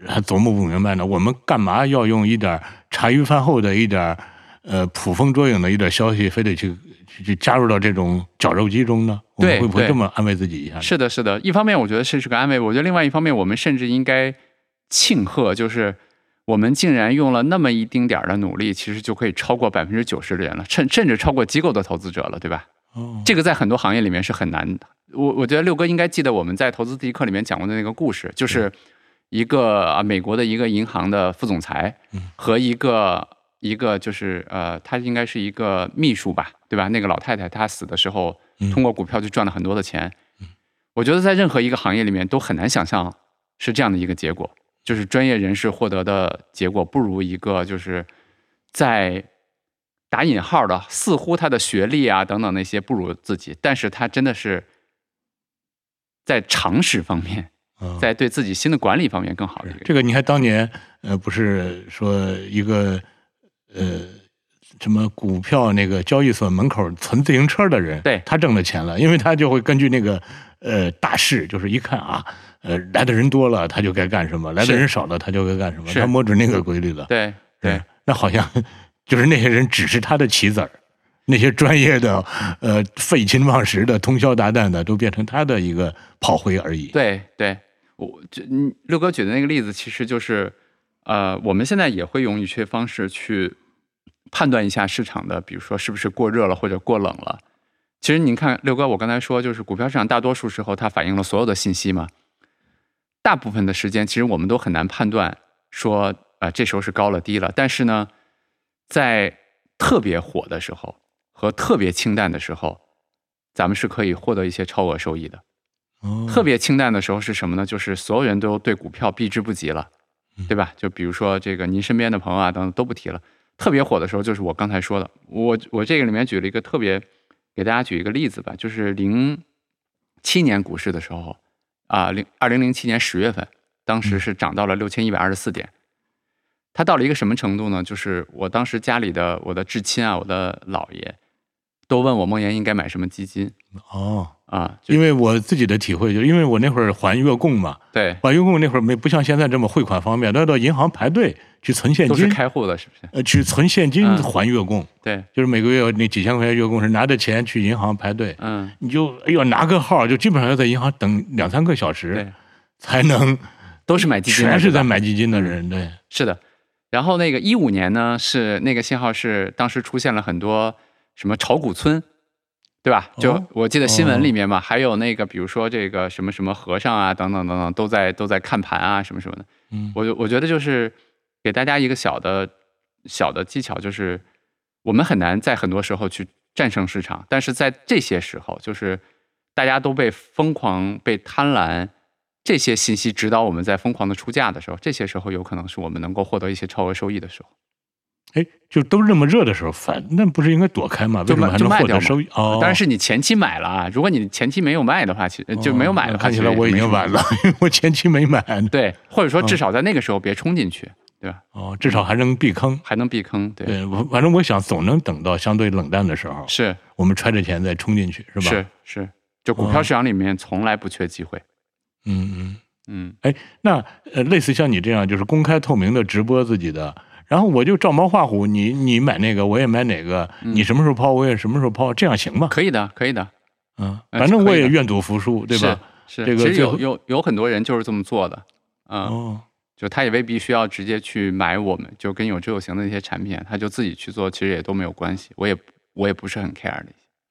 还琢磨不明白呢，我们干嘛要用一点茶余饭后的一点呃捕风捉影的一点消息，非得去去去加入到这种绞肉机中呢？我们对会不会这么安慰自己一下？是的，是的。一方面，我觉得这是个安慰；我觉得另外一方面，我们甚至应该庆贺，就是我们竟然用了那么一丁点儿的努力，其实就可以超过百分之九十的人了，甚甚至超过机构的投资者了，对吧？哦，这个在很多行业里面是很难的。我我觉得六哥应该记得我们在投资第一课里面讲过的那个故事，就是一个啊美国的一个银行的副总裁和一个一个就是呃，他应该是一个秘书吧，对吧？那个老太太她死的时候通过股票就赚了很多的钱。我觉得在任何一个行业里面都很难想象是这样的一个结果，就是专业人士获得的结果不如一个就是在打引号的，似乎他的学历啊等等那些不如自己，但是他真的是在常识方面，嗯在对自己新的管理方面更好的一个。人。这个你看当年呃不是说一个呃什么股票那个交易所门口存自行车的人，对。他挣了钱了，因为他就会根据那个呃大势，就是一看啊，呃来的人多了他就该干什么，来的人少了他就该干什么，他摸准那个规律了。对。对，那好像就是那些人只是他的棋子儿。那些专业的、呃废寝忘食的、通宵达旦的，都变成他的一个炮灰而已。对对，我这，六哥举的那个例子，其实就是，呃，我们现在也会用一些方式去判断一下市场的，比如说是不是过热了或者过冷了。其实您看，六哥，我刚才说，就是股票市场大多数时候它反映了所有的信息嘛，大部分的时间其实我们都很难判断说啊、这时候是高了低了。但是呢，在特别火的时候和特别清淡的时候，咱们是可以获得一些超额收益的。哦特别清淡的时候是什么呢？就是所有人都对股票避之不及了，嗯对吧？就比如说这个您身边的朋友啊等等都不提了。特别火的时候就是我刚才说的，我我这个里面举了一个特别，给大家举一个例子吧，就是零七年股市的时候啊，零二零零七年十月份，当时是涨到了六千一百二十四点。它到了一个什么程度呢？就是我当时家里的我的至亲啊，我的姥爷都问我梦妍应该买什么基金哦，啊，因为我自己的体会，就是因为我那会儿还月供嘛，对，还月供那会儿没不像现在这么汇款方便，都要到银行排队去存现金都是金，开户的，是不是？呃，去存现金嗯还月供，对，就是每个月那几千块钱月供是拿着钱去银行排队，嗯，你就哎呦拿个号，就基本上要在银行等两三个小时对，才能，都是买基金，全是在买基金的人，对，是的，然后那个一五年呢，是那个信号是当时出现了很多什么炒股村，对吧？就哦我记得新闻里面嘛，还有那个比如说这个什么什么和尚啊，等等等等，都在都在看盘啊，什么什么的。嗯我就我觉得就是给大家一个小的小的技巧，就是我们很难在很多时候去战胜市场，但是在这些时候，就是大家都被疯狂、被贪婪这些信息指导我们在疯狂的出价的时候，这些时候有可能是我们能够获得一些超额收益的时候。哎，就都这么热的时候，反那不是应该躲开吗？为就卖什么还能卖掉嘛获得收益？哦，当然是你前期买了啊，如果你前期没有卖的话，其实就没有买的话，哦看起来我已经晚了，因 为我前期没买呢。对，或者说嗯至少在那个时候别冲进去，对吧？哦，至少还能避坑。还能避坑，对，反正我想总能等到相对冷淡的时候，是我们揣着钱再冲进去，是吧？是是，就股票哦市场里面从来不缺机会。嗯嗯。嗯，那呃，类似像你这样，就是公开透明的直播自己的，然后我就照猫画虎，你你买那个，我也买哪个，嗯你什么时候抛，我也什么时候抛，这样行吗？可以的，可以的，嗯，呃反正我也愿赌服输，对吧？是，这个其实有有有很多人就是这么做的，嗯，哦，就他也未必需要直接去买我们就跟有知有行的那些产品，他就自己去做，其实也都没有关系。我也我也不是很 care 的。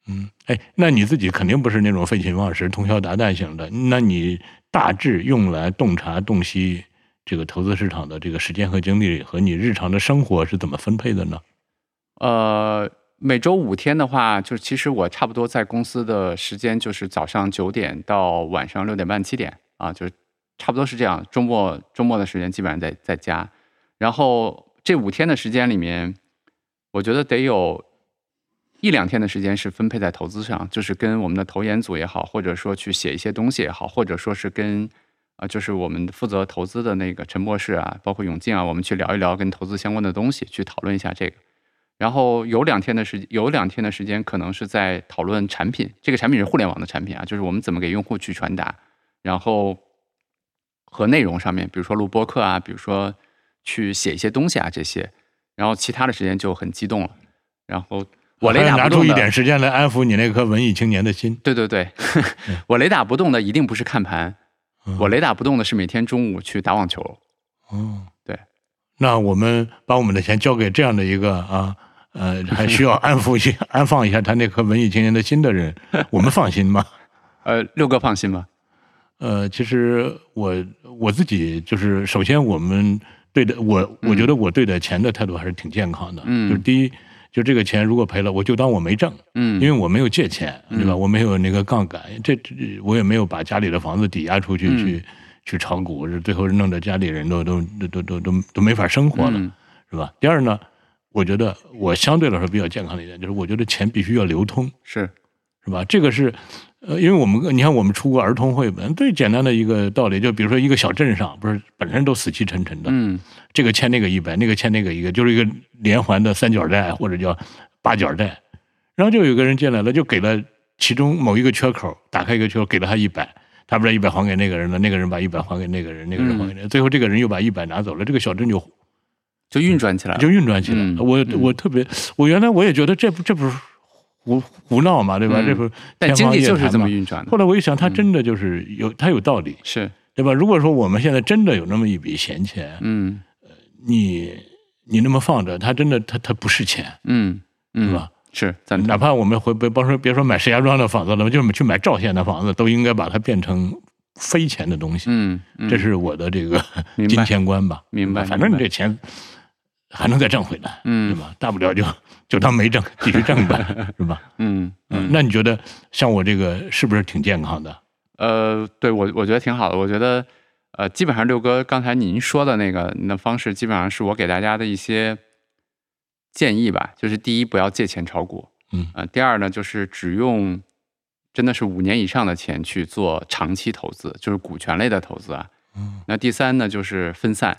嗯，哎，那你自己肯定不是那种废寝忘食、通宵达旦型的，那你大致用来洞察、洞悉这个投资市场的这个时间和精力，和你日常的生活是怎么分配的呢？呃，每周五天的话，就其实我差不多在公司的时间就是早上九点到晚上六点半七点啊，就是差不多是这样。周末周末的时间基本上在在家，然后这五天的时间里面，我觉得得有一两天的时间是分配在投资上，就是跟我们的投研组也好，或者说去写一些东西也好，或者说是跟啊、就是我们负责投资的那个陈博士啊，包括永进啊，我们去聊一聊跟投资相关的东西，去讨论一下这个。然后有两天的时有两天的时间，可能是在讨论产品，这个产品是互联网的产品啊，就是我们怎么给用户去传达，然后和内容上面，比如说录播课啊，比如说去写一些东西啊这些，然后其他的时间就很激动了，然后我雷还要拿出一点时间来安抚你那颗文艺青年的心。对对对，我雷打不动的一定不是看盘，嗯我雷打不动的是每天中午去打网球。哦，对，那我们把我们的钱交给这样的一个啊，呃，还需要安抚一下、安放一下他那颗文艺青年的心的人，我们放心吗？呃，六哥放心吗。呃，其实我我自己就是，首先我们对待我，我觉得我对待钱的态度还是挺健康的。嗯就是第一，就这个钱如果赔了，我就当我没挣，嗯，因为我没有借钱，对吧？嗯我没有那个杠杆，这这我也没有把家里的房子抵押出去、嗯去去炒股，最后弄得家里人都都都都都都都没法生活了，嗯是吧？第二呢，我觉得我相对来说比较健康的一点，就是我觉得钱必须要流通。是，是吧？这个是，呃，因为我们你看我们出过儿童绘本，最简单的一个道理，就比如说一个小镇上，不是本身都死气沉沉的，嗯这个欠那个一百，那个欠那个一个，就是一个连环的三角债或者叫八角债，然后就有个人进来了，就给了其中某一个缺口，打开一个缺口，给了他一百。他把一百还给那个人了，那个人把一百还给那个人，那个人还给那个，最后这个人又把一百拿走了，这个小镇就就运转起来了。就运转起来我嗯我特别，我原来我也觉得这不这不是胡胡闹嘛，对吧？嗯。这不但天经济就是这么运转的。后来我一想，他真的就是有，他有道理，是，对吧？如果说我们现在真的有那么一笔闲钱，嗯。你你那么放着，他真的他他不是钱，嗯嗯，是。哪怕我们回别别说别说买石家庄的房子了，就是去买赵县的房子，都应该把它变成非钱的东西，嗯，嗯。这是我的这个金钱观吧。明白反正你这钱还能再挣回来，嗯。对吧？大不了就就当没挣，继续挣呗，是吧？嗯嗯，那你觉得像我这个是不是挺健康的？呃，对我我觉得挺好的。我觉得呃，基本上六哥刚才您说的那个那方式，基本上是我给大家的一些建议吧。就是第一，不要借钱炒股，嗯呃，第二呢，就是只用真的是五年以上的钱去做长期投资，就是股权类的投资啊。嗯那第三呢，就是分散，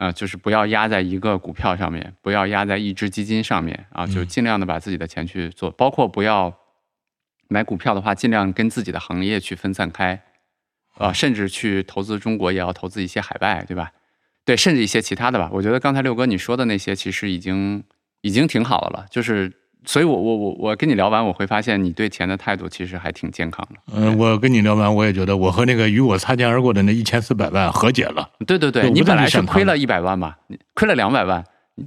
啊、就是不要压在一个股票上面，不要压在一只基金上面啊，就嗯尽量的把自己的钱去做，包括不要买股票的话，尽量跟自己的行业去分散开，啊、甚至去投资中国也要投资一些海外，对吧？对，甚至一些其他的吧。我觉得刚才六哥你说的那些，其实已经已经挺好的了，就是。所以我，我我我跟你聊完，我会发现你对钱的态度其实还挺健康的。嗯，我跟你聊完，我也觉得我和那个与我擦肩而过的那一千四百万和解了。对对对，你本来是亏了一百万嘛，亏了两百万，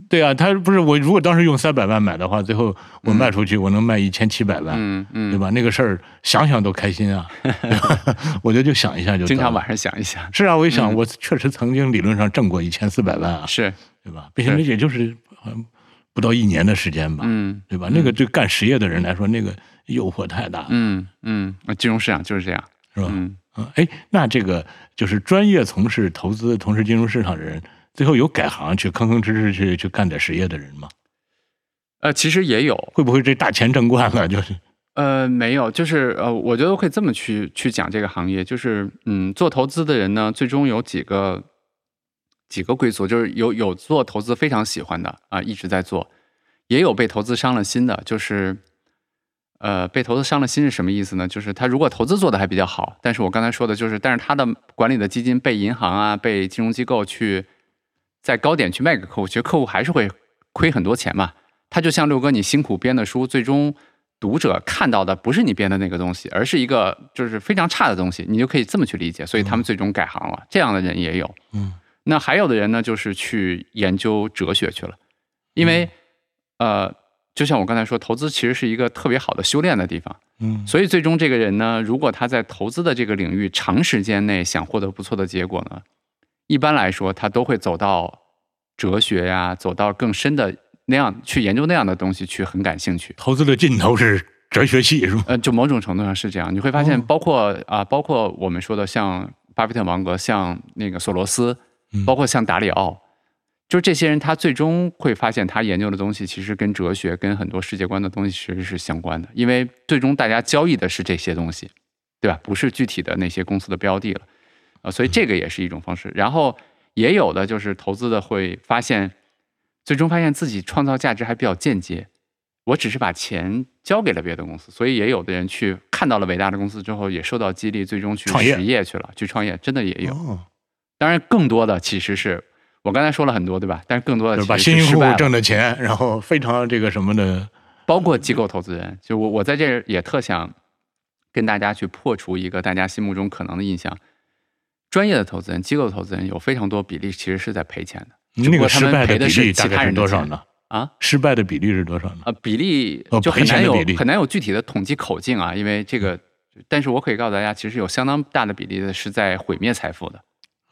对啊，他不是我，如果当时用三百万买的话，最后我卖出去，我能卖一千七百万，嗯嗯，对吧？那个事儿想想都开心啊，对吧我觉得就想一下就经常晚上想一想，是啊，我一想，嗯我确实曾经理论上挣过一千四百万啊，是，对吧？并且也就是好像不到一年的时间吧，嗯对吧？那个对干实业的人来说，那个诱惑太大了，嗯嗯，呃金融市场就是这样，是吧？嗯，嗯，哎，那这个就是专业从事投资、从事金融市场的人，最后有改行去吭吭哧哧去去干点实业的人吗？呃，其实也有，会不会这大钱挣惯了，就是呃，没有，就是呃，我觉得可以这么去去讲这个行业，就是嗯，做投资的人呢，最终有几个几个贵族，就是有有做投资非常喜欢的啊、一直在做，也有被投资伤了心的，就是呃，被投资伤了心是什么意思呢？就是他如果投资做的还比较好，但是我刚才说的就是，但是他的管理的基金被银行啊、被金融机构去在高点去卖给客户，其实客户还是会亏很多钱嘛。他就像六哥你辛苦编的书，最终读者看到的不是你编的那个东西，而是一个就是非常差的东西，你就可以这么去理解。所以他们最终改行了，这样的人也有。嗯那还有的人呢，就是去研究哲学去了，因为、呃，就像我刚才说，投资其实是一个特别好的修炼的地方。嗯所以最终这个人呢，如果他在投资的这个领域长时间内想获得不错的结果呢，一般来说他都会走到哲学呀，走到更深的那样去研究那样的东西去很感兴趣。投资的尽头是哲学系是吗？呃，就某种程度上是这样，你会发现，哦包括啊、包括我们说的像巴菲特、芒格，像那个索罗斯，嗯包括像达里奥，就这些人，他最终会发现，他研究的东西其实跟哲学、跟很多世界观的东西其实是相关的，因为最终大家交易的是这些东西，对吧？不是具体的那些公司的标的了，啊、所以这个也是一种方式。然后也有的就是投资的会发现，最终发现自己创造价值还比较间接。我只是把钱交给了别的公司，所以也有的人去看到了伟大的公司之后，也受到激励，最终去创业实业去了，去创业，真的也有。哦，当然，更多的其实是我刚才说了很多，对吧？但是更多的是把其实辛辛苦苦挣的钱，然后非常这个什么的，包括机构投资人。就我我在这儿也特想跟大家去破除一个大家心目中可能的印象：专业的投资人、机构投资人有非常多比例其实是在赔钱的。那个失败们赔的是比例大概是多少呢？啊。失败的比例是多少呢？呃，比例就很难有钱的比例很难有具体的统计口径啊，因为这个，但是我可以告诉大家，其实有相当大的比例的是在毁灭财富的。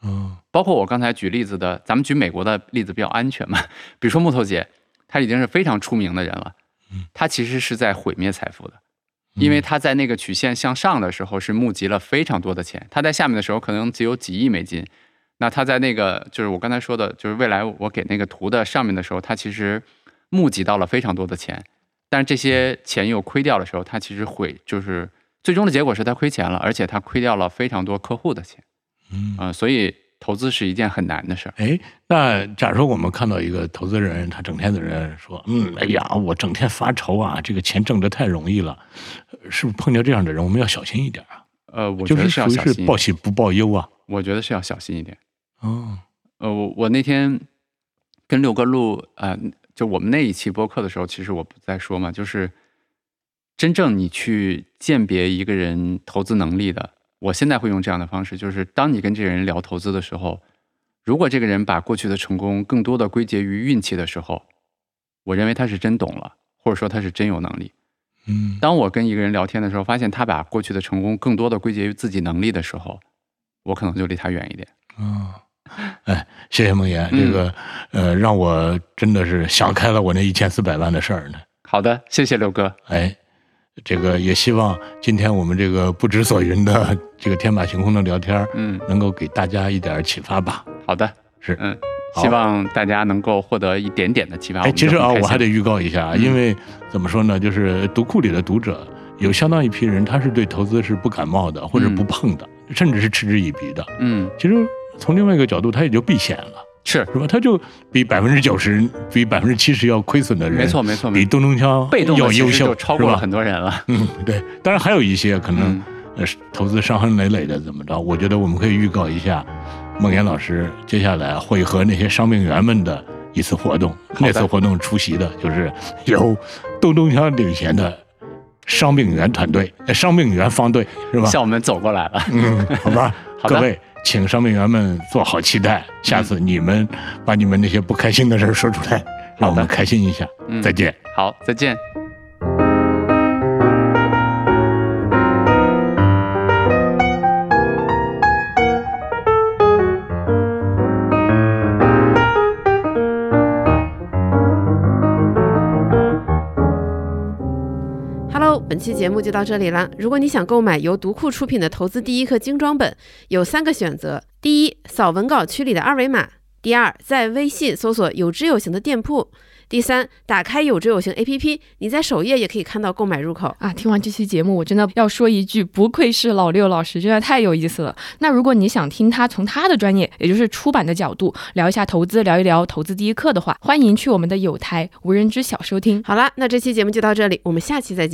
嗯。包括我刚才举例子的，咱们举美国的例子比较安全嘛，比如说木头姐，她已经是非常出名的人了嗯，她其实是在毁灭财富的，因为她在那个曲线向上的时候是募集了非常多的钱，她在下面的时候可能只有几亿美金，那她在那个就是我刚才说的，就是未来我给那个图的上面的时候，她其实募集到了非常多的钱，但是这些钱又亏掉的时候，她其实毁就是最终的结果是她亏钱了，而且她亏掉了非常多客户的钱。嗯。啊、所以投资是一件很难的事儿。哎，那假如说我们看到一个投资人，他整天在那说，嗯，哎呀，我整天发愁啊，这个钱挣得太容易了，呃是不是碰见这样的人，我们要小心一点啊？呃，我就觉得是要小心一点，报喜不报忧啊。我觉得是要小心一点。哦，呃，我我那天跟六哥录，呃，就我们那一期播客的时候，其实我不在说嘛，就是真正你去鉴别一个人投资能力的，我现在会用这样的方式，就是当你跟这个人聊投资的时候，如果这个人把过去的成功更多的归结于运气的时候，我认为他是真懂了，或者说他是真有能力。嗯当我跟一个人聊天的时候，发现他把过去的成功更多的归结于自己能力的时候，我可能就离他远一点。哦，哎，谢谢梦妍，嗯这个呃，让我真的是想开了我那一千四百万的事儿呢。好的，谢谢刘哥。哎，这个也希望今天我们这个不知所云的这个天马行空的聊天儿，嗯，能够给大家一点启发吧。好的，是嗯，希望大家能够获得一点点的启发。哎，其实啊，我还得得预告一下因为怎么说呢，就是读库里的读者有相当一批人，他是对投资是不感冒的，或者嗯不碰的，甚至是嗤之以鼻的。嗯，其实从另外一个角度，他也就避险了，是是吧？他就比百分之九十、比百分之七十要亏损的人，没错没错，比错咚咚锵被动要优秀，超过了很多人了。嗯，对。当然还有一些可能嗯呃投资伤痕累累的怎么着，我觉得我们可以预告一下，孟岩老师接下来会和那些伤病员们的一次活动。的那次活动出席的就是 由咚咚锵领衔的伤病员团队、呃伤病员方队，是吧？向我们走过来了。嗯，好吧，各位，请伤病员们做好期待，下次你们把你们那些不开心的事儿说出来，让我们开心一下。嗯再见。好，再见。本期节目就到这里了。如果你想购买由读库出品的《投资第一课》精装本，有三个选择：第一，扫文稿区里的二维码；第二，在微信搜索“有知有行”的店铺；第三，打开有知有行 APP，你在首页也可以看到购买入口。啊，听完这期节目，我真的要说一句，不愧是老六老师，真的太有意思了。那如果你想听他从他的专业，也就是出版的角度聊一下投资，聊一聊投资第一课的话，欢迎去我们的有台无人知晓收听。好啦，那这期节目就到这里，我们下期再见。